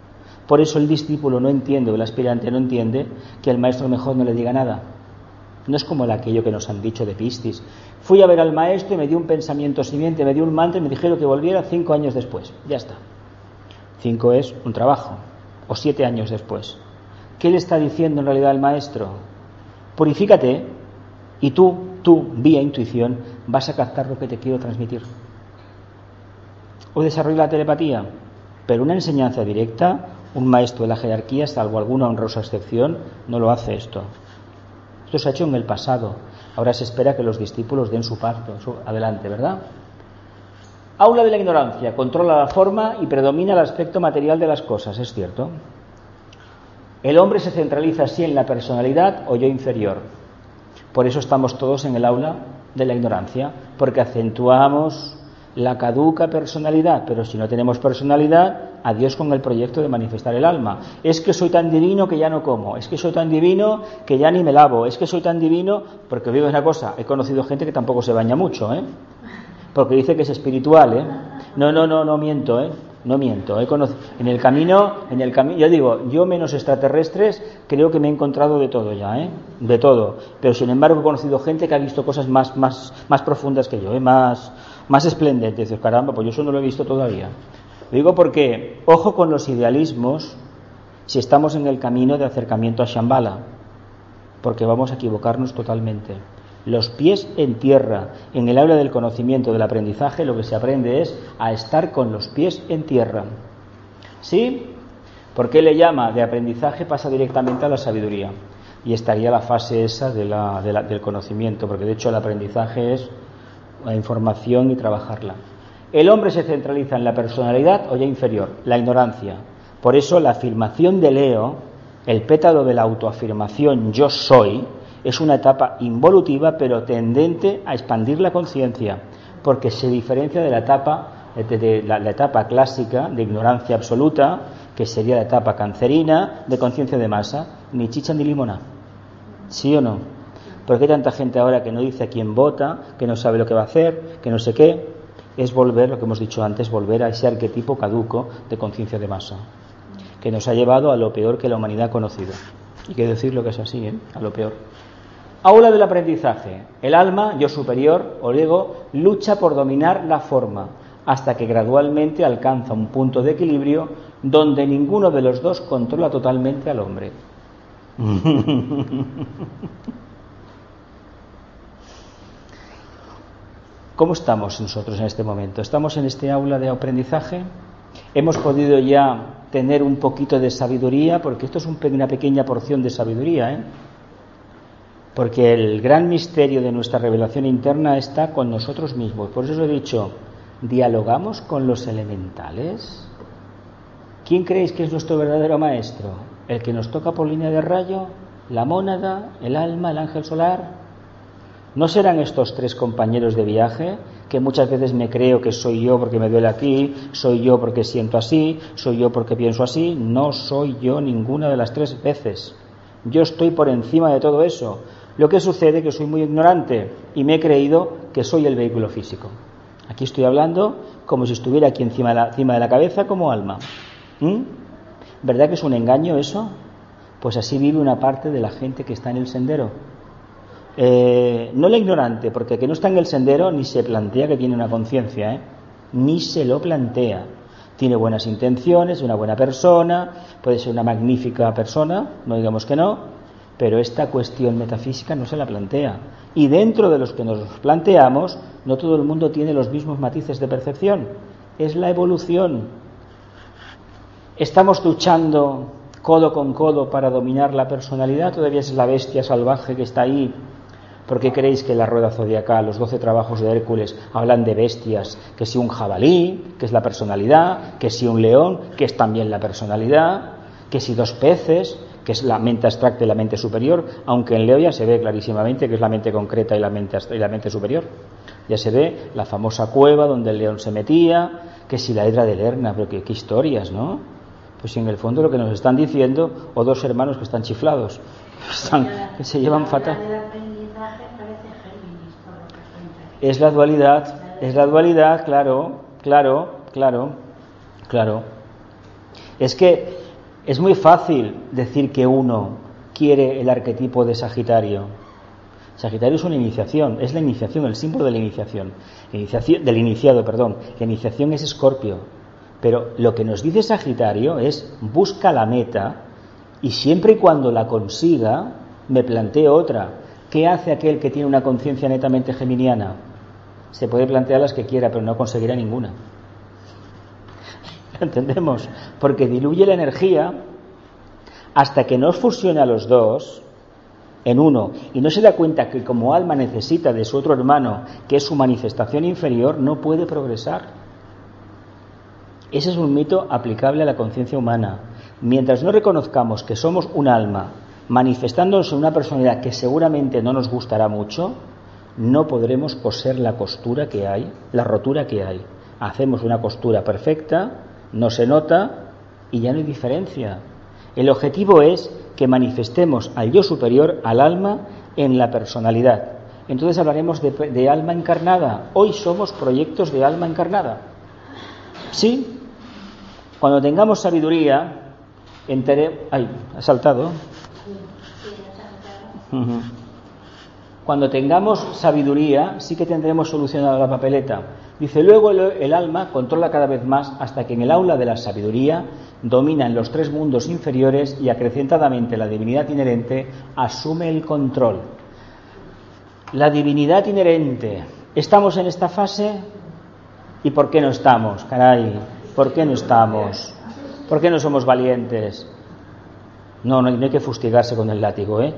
Por eso el discípulo no entiende, o el aspirante no entiende, que el maestro mejor no le diga nada. No es como aquello que nos han dicho de Pistis. Fui a ver al maestro y me dio un pensamiento siguiente, me dio un mantra y me dijeron que volviera cinco años después. Ya está. Cinco es un trabajo. O siete años después. ¿Qué le está diciendo en realidad el maestro? Purifícate y tú, tú, vía intuición, vas a captar lo que te quiero transmitir. O desarrolla la telepatía. Pero una enseñanza directa un maestro de la jerarquía, salvo alguna honrosa excepción, no lo hace esto. Esto se ha hecho en el pasado. Ahora se espera que los discípulos den su parto. Adelante, ¿verdad? Aula de la ignorancia. Controla la forma y predomina el aspecto material de las cosas, es cierto. El hombre se centraliza así en la personalidad o yo inferior. Por eso estamos todos en el aula de la ignorancia, porque acentuamos la caduca personalidad, pero si no tenemos personalidad, adiós con el proyecto de manifestar el alma. Es que soy tan divino que ya no como, es que soy tan divino que ya ni me lavo, es que soy tan divino, porque digo una cosa, he conocido gente que tampoco se baña mucho, ¿eh? porque dice que es espiritual, ¿eh? No, no, no, no miento, ¿eh? No miento. He conocido, en el camino, en el camino, yo digo, yo menos extraterrestres, creo que me he encontrado de todo ya, ¿eh? De todo. Pero sin embargo he conocido gente que ha visto cosas más, más, más profundas que yo, ¿eh? Más, más esplendentes. Dices, caramba, pues yo eso no lo he visto todavía. digo porque, ojo con los idealismos si estamos en el camino de acercamiento a Shambhala, porque vamos a equivocarnos totalmente los pies en tierra. En el aula del conocimiento, del aprendizaje, lo que se aprende es a estar con los pies en tierra. ¿Sí? ¿Por qué le llama de aprendizaje? Pasa directamente a la sabiduría. Y estaría la fase esa del conocimiento, porque de hecho el aprendizaje es la información y trabajarla. El hombre se centraliza en la personalidad o ya inferior, la ignorancia. Por eso la afirmación de Leo, el pétalo de la autoafirmación yo soy, es una etapa involutiva pero tendente a expandir la conciencia, porque se diferencia de la etapa, de la, etapa clásica de ignorancia absoluta, que sería la etapa cancerina de conciencia de masa, ni chicha ni limona. ¿Sí o no? ¿Por qué tanta gente ahora que no dice a quién vota, que no sabe lo que va a hacer, que no sé qué? Es volver, lo que hemos dicho antes, volver a ese arquetipo caduco de conciencia de masa, que nos ha llevado a lo peor que la humanidad ha conocido. Y que decirlo que es así, ¿eh? a lo peor. Aula del aprendizaje. El alma, yo superior o ego, lucha por dominar la forma hasta que gradualmente alcanza un punto de equilibrio donde ninguno de los dos controla totalmente al hombre. ¿Cómo estamos nosotros en este momento? ¿Estamos en este aula de aprendizaje? ¿Hemos podido ya tener un poquito de sabiduría? Porque esto es una pequeña porción de sabiduría, ¿eh? Porque el gran misterio de nuestra revelación interna está con nosotros mismos. Por eso os he dicho, ¿dialogamos con los elementales? ¿Quién creéis que es nuestro verdadero maestro? ¿El que nos toca por línea de rayo? ¿La mónada? ¿El alma? ¿El ángel solar? ¿No serán estos tres compañeros de viaje que muchas veces me creo que soy yo porque me duele aquí, soy yo porque siento así, soy yo porque pienso así? No soy yo ninguna de las tres veces. Yo estoy por encima de todo eso. Lo que sucede es que soy muy ignorante y me he creído que soy el vehículo físico. Aquí estoy hablando como si estuviera aquí encima de la, cabeza como alma. ¿Mm? ¿Verdad que es un engaño eso? Pues así vive una parte de la gente que está en el sendero. Eh, no la ignorante, porque el que no está en el sendero ni se plantea que tiene una conciencia, ¿eh? ni se lo plantea. Tiene buenas intenciones, es una buena persona, puede ser una magnífica persona, no digamos que no, pero esta cuestión metafísica no se la plantea. Y dentro de los que nos planteamos, no todo el mundo tiene los mismos matices de percepción. Es la evolución. Estamos luchando codo con codo para dominar la personalidad, todavía es la bestia salvaje que está ahí. ¿Por qué creéis que la rueda zodiacal, los doce trabajos de Hércules, hablan de bestias? Que si un jabalí, que es la personalidad, que si un león, que es también la personalidad, que si dos peces, que es la mente abstracta y la mente superior, aunque en Leo ya se ve clarísimamente que es la mente concreta y la mente, y la mente superior. Ya se ve la famosa cueva donde el león se metía, que si la hidra de Lerna, pero qué, historias, ¿no? Pues en el fondo lo que nos están diciendo, o dos hermanos que están chiflados, que se llevan fatal. Es la dualidad, es la dualidad, claro, claro, claro, claro. Es que es muy fácil decir que uno quiere el arquetipo de Sagitario. Sagitario es una iniciación, es la iniciación, el símbolo de la iniciación. del iniciado, perdón. La iniciación es Escorpio. Pero lo que nos dice Sagitario es busca la meta y siempre y cuando la consiga, me planteo otra. ¿Qué hace aquel que tiene una conciencia netamente geminiana? Se puede plantear las que quiera, pero no conseguirá ninguna. ¿Entendemos? Porque diluye la energía hasta que no fusione a los dos en uno y no se da cuenta que como alma necesita de su otro hermano, que es su manifestación inferior, no puede progresar. Ese es un mito aplicable a la conciencia humana. Mientras no reconozcamos que somos un alma manifestándonos en una personalidad que seguramente no nos gustará mucho, no podremos coser la costura que hay, la rotura que hay. Hacemos una costura perfecta, no se nota y ya no hay diferencia. El objetivo es que manifestemos al yo superior, al alma, en la personalidad. Entonces hablaremos de, alma encarnada. Hoy somos proyectos de alma encarnada. ¿Sí? Cuando tengamos sabiduría, entere... ¡Ay! Ha saltado. Cuando tengamos sabiduría, sí que tendremos solucionada la papeleta. Dice, luego el, alma controla cada vez más hasta que en el aula de la sabiduría domina en los tres mundos inferiores y acrecentadamente la divinidad inherente asume el control. La divinidad inherente. ¿Estamos en esta fase? ¿Y por qué no estamos? Caray, ¿por qué no estamos? ¿Por qué no somos valientes? No, no hay que fustigarse con el látigo, ¿eh?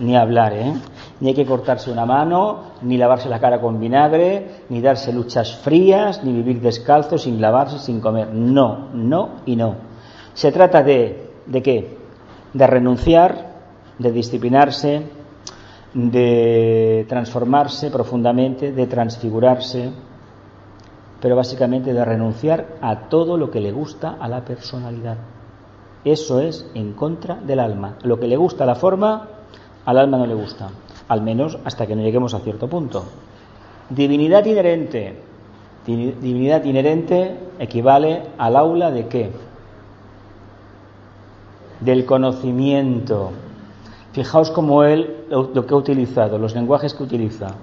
Ni hablar, ¿eh? ni hay que cortarse una mano, ni lavarse la cara con vinagre, ni darse luchas frías, ni vivir descalzo, sin lavarse, sin comer. No, no y no. Se trata de, ¿de qué? De renunciar, de disciplinarse, de transformarse profundamente, de transfigurarse, pero básicamente de renunciar a todo lo que le gusta a la personalidad. Eso es en contra del alma. Lo que le gusta a la forma, al alma no le gusta al menos hasta que no lleguemos a cierto punto. Divinidad inherente. Divinidad inherente equivale al aula de qué? Del conocimiento. Fijaos cómo él lo que ha utilizado, los lenguajes que utiliza.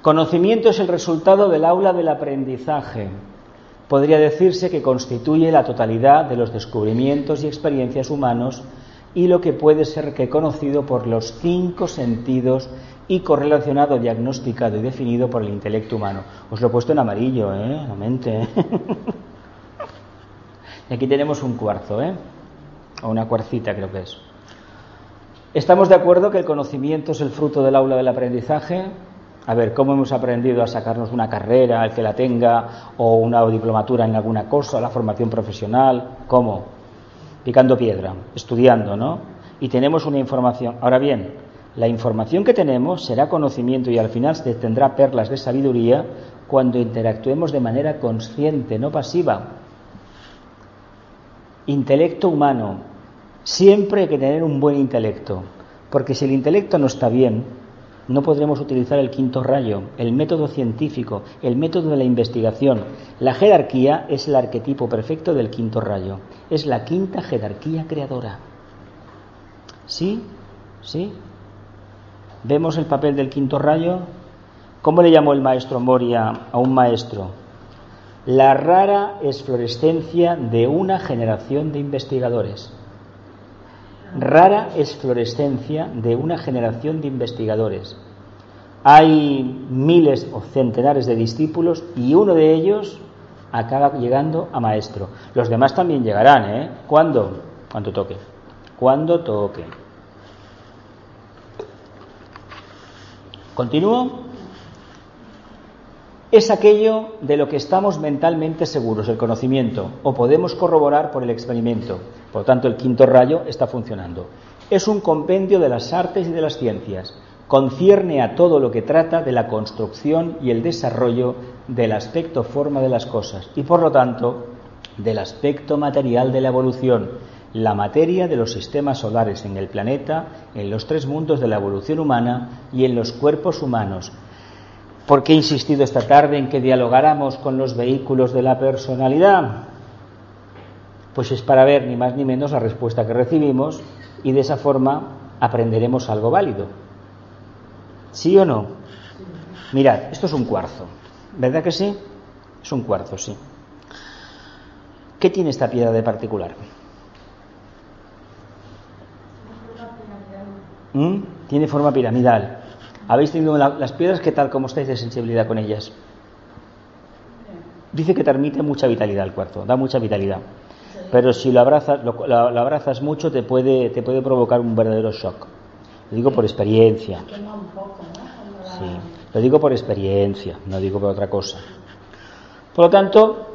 Conocimiento es el resultado del aula del aprendizaje. Podría decirse que constituye la totalidad de los descubrimientos y experiencias humanos y lo que puede ser reconocido por los cinco sentidos y correlacionado, diagnosticado y definido por el intelecto humano. Os lo he puesto en amarillo, ¿eh? La mente. ¿eh? y aquí tenemos un cuarzo, ¿eh? O una cuarcita creo que es. ¿Estamos de acuerdo que el conocimiento es el fruto del aula del aprendizaje? A ver, ¿cómo hemos aprendido a sacarnos una carrera, el que la tenga, o una diplomatura en alguna cosa, la formación profesional? ¿Cómo? Picando piedra, estudiando, ¿no? Y tenemos una información. Ahora bien, la información que tenemos será conocimiento y al final se tendrá perlas de sabiduría cuando interactuemos de manera consciente, no pasiva. Intelecto humano. Siempre hay que tener un buen intelecto, porque si el intelecto no está bien, no podremos utilizar el quinto rayo, el método científico, el método de la investigación. La jerarquía es el arquetipo perfecto del quinto rayo. Es la quinta jerarquía creadora. ¿Sí? ¿Sí? ¿Vemos el papel del quinto rayo? ¿Cómo le llamó el maestro Moria a un maestro? La rara esflorescencia de una generación de investigadores. Rara esflorescencia de una generación de investigadores. Hay miles o centenares de discípulos y uno de ellos acaba llegando a maestro. Los demás también llegarán, ¿eh? ¿Cuándo? Cuando toque. Cuando toque. ¿Continúo? Es aquello de lo que estamos mentalmente seguros, el conocimiento, o podemos corroborar por el experimento. Por lo tanto, el quinto rayo está funcionando. Es un compendio de las artes y de las ciencias. Concierne a todo lo que trata de la construcción y el desarrollo del aspecto forma de las cosas y, por lo tanto, del aspecto material de la evolución, la materia de los sistemas solares en el planeta, en los tres mundos de la evolución humana y en los cuerpos humanos, ¿Por qué he insistido esta tarde en que dialogáramos con los vehículos de la personalidad? Pues es para ver ni más ni menos la respuesta que recibimos y de esa forma aprenderemos algo válido. ¿Sí o no? Mirad, esto es un cuarzo. ¿Verdad que sí? Es un cuarzo, sí. ¿Qué tiene esta piedra de particular? ¿Mm? Tiene forma piramidal. ¿Habéis tenido las piedras? ¿Qué tal? ¿Cómo estáis de sensibilidad con ellas? Dice que transmite mucha vitalidad el cuarzo, da mucha vitalidad. Pero si lo abrazas, lo, abrazas mucho te puede, te puede provocar un verdadero shock. Lo digo por experiencia. Sí, lo digo por experiencia, no digo por otra cosa. Por lo tanto,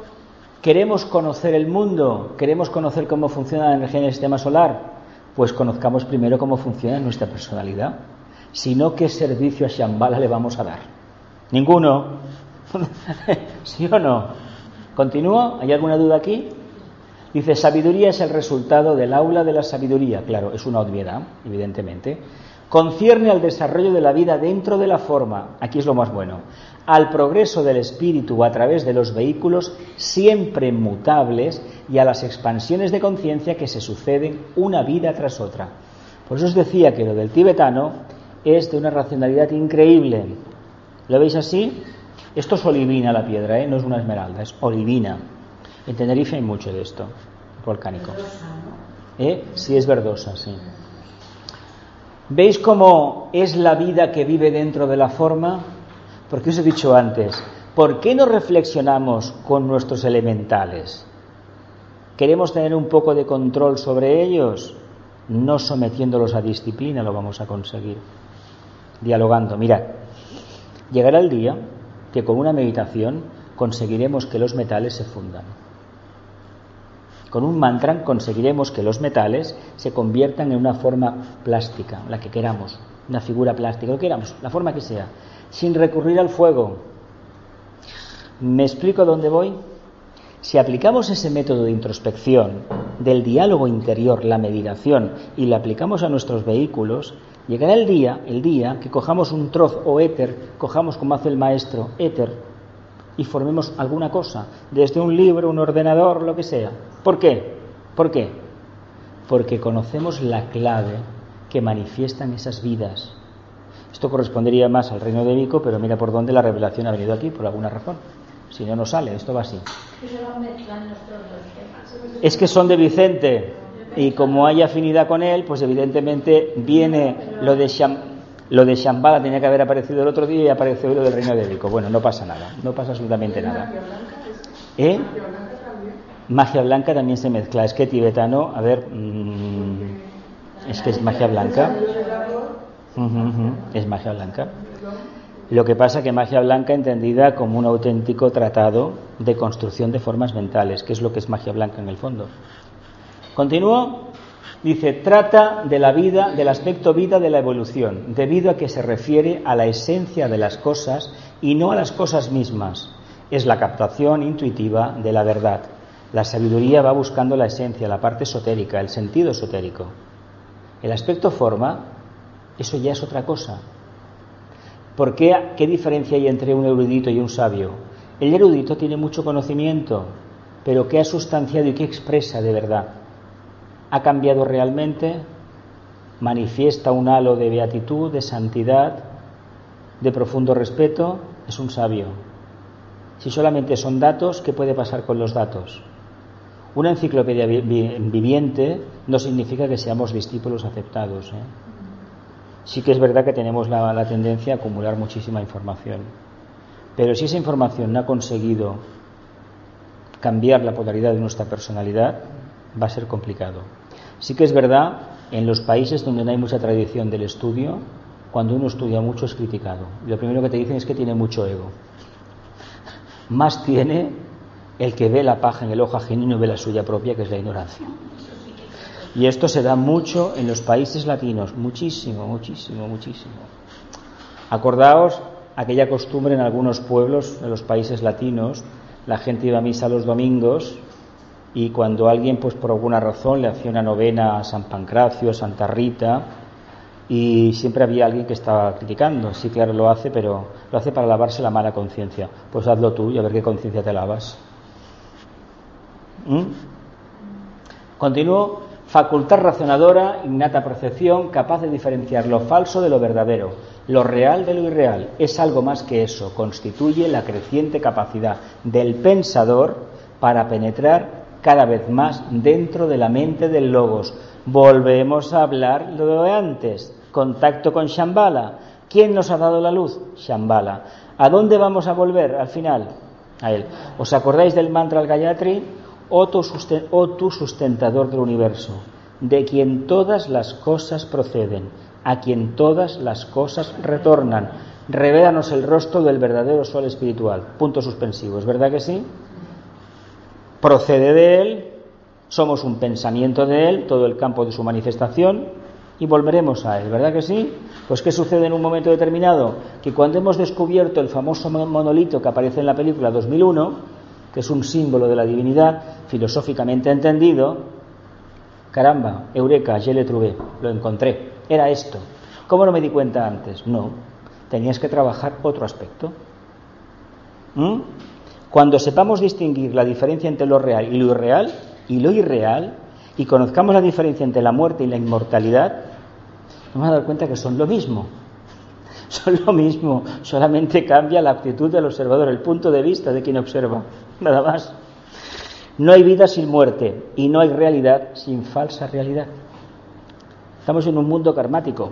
queremos conocer el mundo, queremos conocer cómo funciona la energía en el sistema solar, pues conozcamos primero cómo funciona nuestra personalidad. Sino qué servicio a Shambhala le vamos a dar. Ninguno. ¿Sí o no? ¿Continúo? ¿Hay alguna duda aquí? Dice, sabiduría es el resultado del aula de la sabiduría. Claro, es una obviedad, evidentemente. Concierne al desarrollo de la vida dentro de la forma. Aquí es lo más bueno. Al progreso del espíritu a través de los vehículos siempre mutables y a las expansiones de conciencia que se suceden una vida tras otra. Por eso os decía que lo del tibetano es de una racionalidad increíble. ¿Lo veis así? Esto es olivina la piedra, ¿eh? no es una esmeralda, es olivina. En Tenerife hay mucho de esto, volcánico. ¿Eh? Sí, es verdosa, sí. ¿Veis cómo es la vida que vive dentro de la forma? Porque os he dicho antes, ¿por qué no reflexionamos con nuestros elementales? ¿Queremos tener un poco de control sobre ellos? No sometiéndolos a disciplina lo vamos a conseguir. Dialogando. Mirad, llegará el día que con una meditación conseguiremos que los metales se fundan. Con un mantra conseguiremos que los metales se conviertan en una forma plástica, la que queramos, una figura plástica, lo que queramos, la forma que sea, sin recurrir al fuego. ¿Me explico dónde voy? Si aplicamos ese método de introspección, del diálogo interior, la meditación, y lo aplicamos a nuestros vehículos, llegará el día, el día que cojamos un trozo o éter, cojamos como hace el maestro, éter, y formemos alguna cosa, desde un libro, un ordenador, lo que sea. ¿Por qué? ¿Por qué? Porque conocemos la clave que manifiestan esas vidas. Esto correspondería más al reino de Vico, pero mira por dónde la revelación ha venido aquí, por alguna razón. Si no, no sale, esto va así. Es que son de Vicente, y como hay afinidad con él, pues evidentemente viene lo de lo de Shambhala tenía que haber aparecido el otro día y apareció lo del reino de Vico. Bueno, no pasa nada, no pasa absolutamente nada. ¿Eh? Magia blanca también se mezcla. Es que tibetano, a ver, mm, es que es magia blanca. Es magia blanca. Lo que pasa que magia blanca entendida como un auténtico tratado de construcción de formas mentales, que es lo que es magia blanca en el fondo. ¿Continúo? Dice, trata de la vida, del aspecto vida de la evolución, debido a que se refiere a la esencia de las cosas y no a las cosas mismas. Es la captación intuitiva de la verdad. La sabiduría va buscando la esencia, la parte esotérica, el sentido esotérico. El aspecto forma, eso ya es otra cosa. ¿Por qué, qué diferencia hay entre un erudito y un sabio? El erudito tiene mucho conocimiento, pero ¿qué ha sustanciado y qué expresa de verdad? ha cambiado realmente, manifiesta un halo de beatitud, de santidad, de profundo respeto, es un sabio. Si solamente son datos, ¿qué puede pasar con los datos? Una enciclopedia viviente no significa que seamos discípulos aceptados. ¿eh? Sí que es verdad que tenemos la, tendencia a acumular muchísima información. Pero si esa información no ha conseguido cambiar la polaridad de nuestra personalidad, va a ser complicado. Sí que es verdad, en los países donde no hay mucha tradición del estudio, cuando uno estudia mucho es criticado. lo primero que te dicen es que tiene mucho ego. Más tiene el que ve la paja en el ojo ajeno y ve la suya propia, que es la ignorancia. Y esto se da mucho en los países latinos, muchísimo, muchísimo, muchísimo. Acordaos aquella costumbre en algunos pueblos de los países latinos, la gente iba a misa los domingos y cuando alguien pues por alguna razón le hacía una novena a San Pancracio, a Santa Rita y siempre había alguien que estaba criticando, sí claro lo hace, pero lo hace para lavarse la mala conciencia. Pues hazlo tú y a ver qué conciencia te lavas. ¿Mm? Continúo. Facultad razonadora, innata percepción, capaz de diferenciar lo falso de lo verdadero, lo real de lo irreal. Es algo más que eso. Constituye la creciente capacidad del pensador para penetrar cada vez más dentro de la mente del logos. Volvemos a hablar lo de antes, contacto con Shambhala. ¿Quién nos ha dado la luz? Shambhala. ¿A dónde vamos a volver al final? A él. ¿Os acordáis del mantra al Gayatri? O tu, sustentador del universo, de quien todas las cosas proceden, a quien todas las cosas retornan. Revélanos el rostro del verdadero sol espiritual. Punto suspensivo. ¿Es verdad que sí? procede de Él, somos un pensamiento de Él, todo el campo de su manifestación, y volveremos a él, ¿verdad que sí? Pues ¿qué sucede en un momento determinado? Que cuando hemos descubierto el famoso monolito que aparece en la película 2001, que es un símbolo de la divinidad filosóficamente entendido, caramba, eureka, je le trouvé, lo encontré, era esto. ¿Cómo no me di cuenta antes? No, tenías que trabajar otro aspecto. ¿Mm? Cuando sepamos distinguir la diferencia entre lo real y lo irreal, y lo irreal, y conozcamos la diferencia entre la muerte y la inmortalidad, nos vamos a dar cuenta que son lo mismo. Son lo mismo, solamente cambia la actitud del observador, el punto de vista de quien observa, nada más. No hay vida sin muerte y no hay realidad sin falsa realidad. Estamos en un mundo karmático.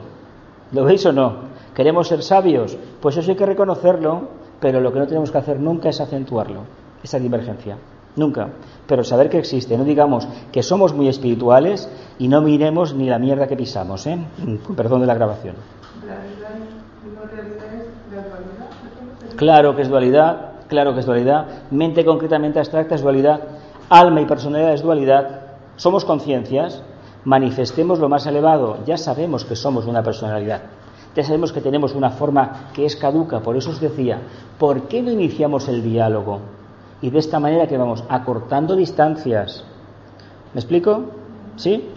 ¿Lo veis o no? ¿Queremos ser sabios? Pues eso hay que reconocerlo, pero lo que no tenemos que hacer nunca es acentuarlo, esa divergencia. Nunca. Pero saber que existe. No digamos que somos muy espirituales y no miremos ni la mierda que pisamos, ¿eh? Perdón de la grabación. Claro que es dualidad, claro que es dualidad. Mente concretamente abstracta es dualidad. Alma y personalidad es dualidad. Somos conciencias. Manifestemos lo más elevado. Ya sabemos que somos una personalidad. Ya sabemos que tenemos una forma que es caduca. Por eso os decía, ¿por qué no iniciamos el diálogo? y de esta manera que vamos acortando distancias. ¿Me explico? ¿Sí?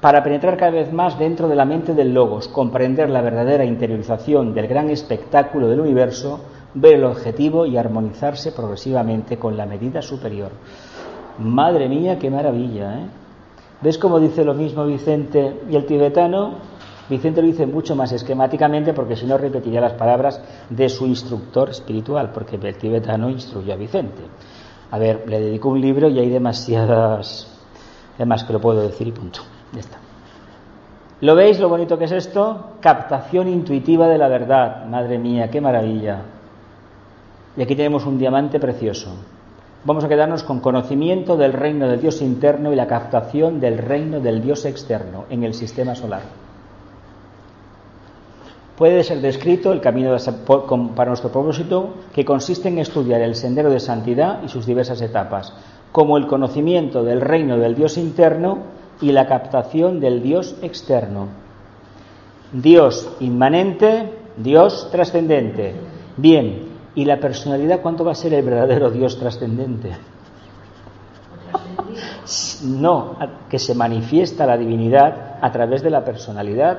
Para penetrar cada vez más dentro de la mente del logos, comprender la verdadera interiorización del gran espectáculo del universo, ver el objetivo y armonizarse progresivamente con la medida superior. Madre mía, qué maravilla, ¿eh? ¿Ves cómo dice lo mismo Vicente y el tibetano? Vicente lo dice mucho más esquemáticamente porque si no repetiría las palabras de su instructor espiritual, porque el tibetano instruyó a Vicente. A ver, le dedico un libro y hay demasiadas... Además que lo puedo decir y punto. Ya está. ¿Lo veis lo bonito que es esto? Captación intuitiva de la verdad. Madre mía, qué maravilla. Y aquí tenemos un diamante precioso. Vamos a quedarnos con conocimiento del reino del Dios interno y la captación del reino del Dios externo en el sistema solar puede ser descrito el camino para nuestro propósito, que consiste en estudiar el sendero de santidad y sus diversas etapas, como el conocimiento del reino del Dios interno y la captación del Dios externo. Dios inmanente, Dios trascendente. Bien, ¿y la personalidad cuánto va a ser el verdadero Dios trascendente? No, que se manifiesta la divinidad a través de la personalidad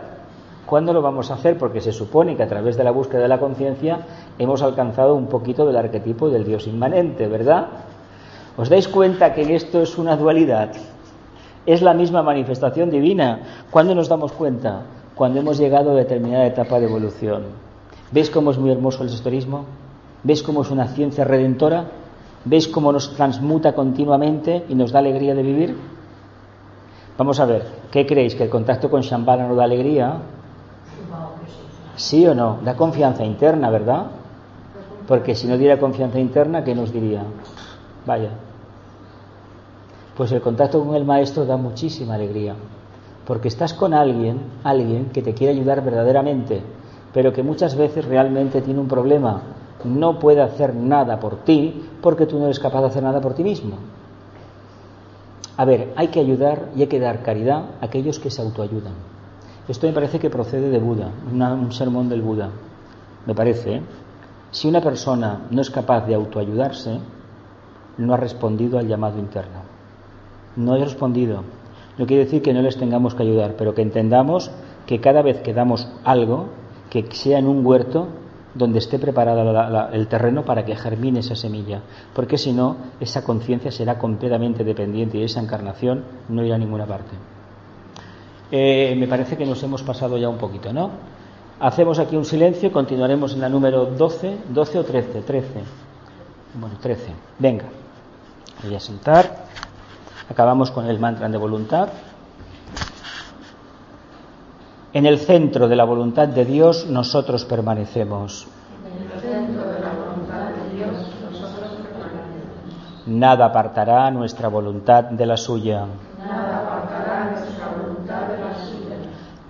¿Cuándo lo vamos a hacer? Porque se supone que a través de la búsqueda de la conciencia hemos alcanzado un poquito del arquetipo del Dios inmanente, ¿verdad? ¿Os dais cuenta que esto es una dualidad? Es la misma manifestación divina. ¿Cuándo nos damos cuenta? Cuando hemos llegado a determinada etapa de evolución. ¿Veis cómo es muy hermoso el historismo? ¿Veis cómo es una ciencia redentora? ¿Veis cómo nos transmuta continuamente y nos da alegría de vivir? Vamos a ver, ¿qué creéis? ¿Que el contacto con Shambhala nos da alegría? ¿Sí o no? Da confianza interna, ¿verdad? Porque si no diera confianza interna, ¿qué nos diría? Vaya. Pues el contacto con el maestro da muchísima alegría. Porque estás con alguien, alguien que te quiere ayudar verdaderamente, pero que muchas veces realmente tiene un problema. No puede hacer nada por ti porque tú no eres capaz de hacer nada por ti mismo. A ver, hay que ayudar y hay que dar caridad a aquellos que se autoayudan. Esto me parece que procede de Buda, un sermón del Buda. Me parece. ¿eh? Si una persona no es capaz de autoayudarse, no ha respondido al llamado interno. No ha respondido. No quiere decir que no les tengamos que ayudar, pero que entendamos que cada vez que damos algo, que sea en un huerto donde esté preparado el terreno para que germine esa semilla, porque si no, esa conciencia será completamente dependiente y esa encarnación no irá a ninguna parte. Eh, me parece que nos hemos pasado ya un poquito, ¿no? Hacemos aquí un silencio y continuaremos en la número 12, 12 o 13, 13. Bueno, 13. Venga, voy a sentar. Acabamos con el mantra de voluntad. En el centro de la voluntad de Dios nosotros permanecemos. Nada apartará nuestra voluntad de la suya.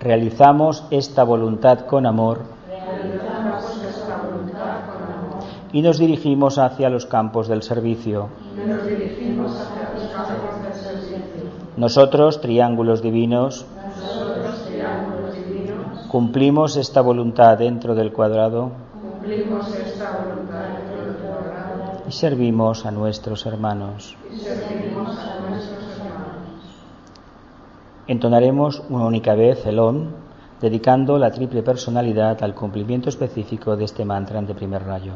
Realizamos esta voluntad con amor y nos dirigimos hacia los campos del servicio. Nosotros, triángulos divinos, nosotros, triángulos divinos, cumplimos esta voluntad dentro del cuadrado cumplimos esta voluntad dentro del cuadrado y servimos a nuestros hermanos. y servimos a nuestros hermanos. Entonaremos una única vez el OM, dedicando la triple personalidad al cumplimiento específico de este mantra de primer rayo.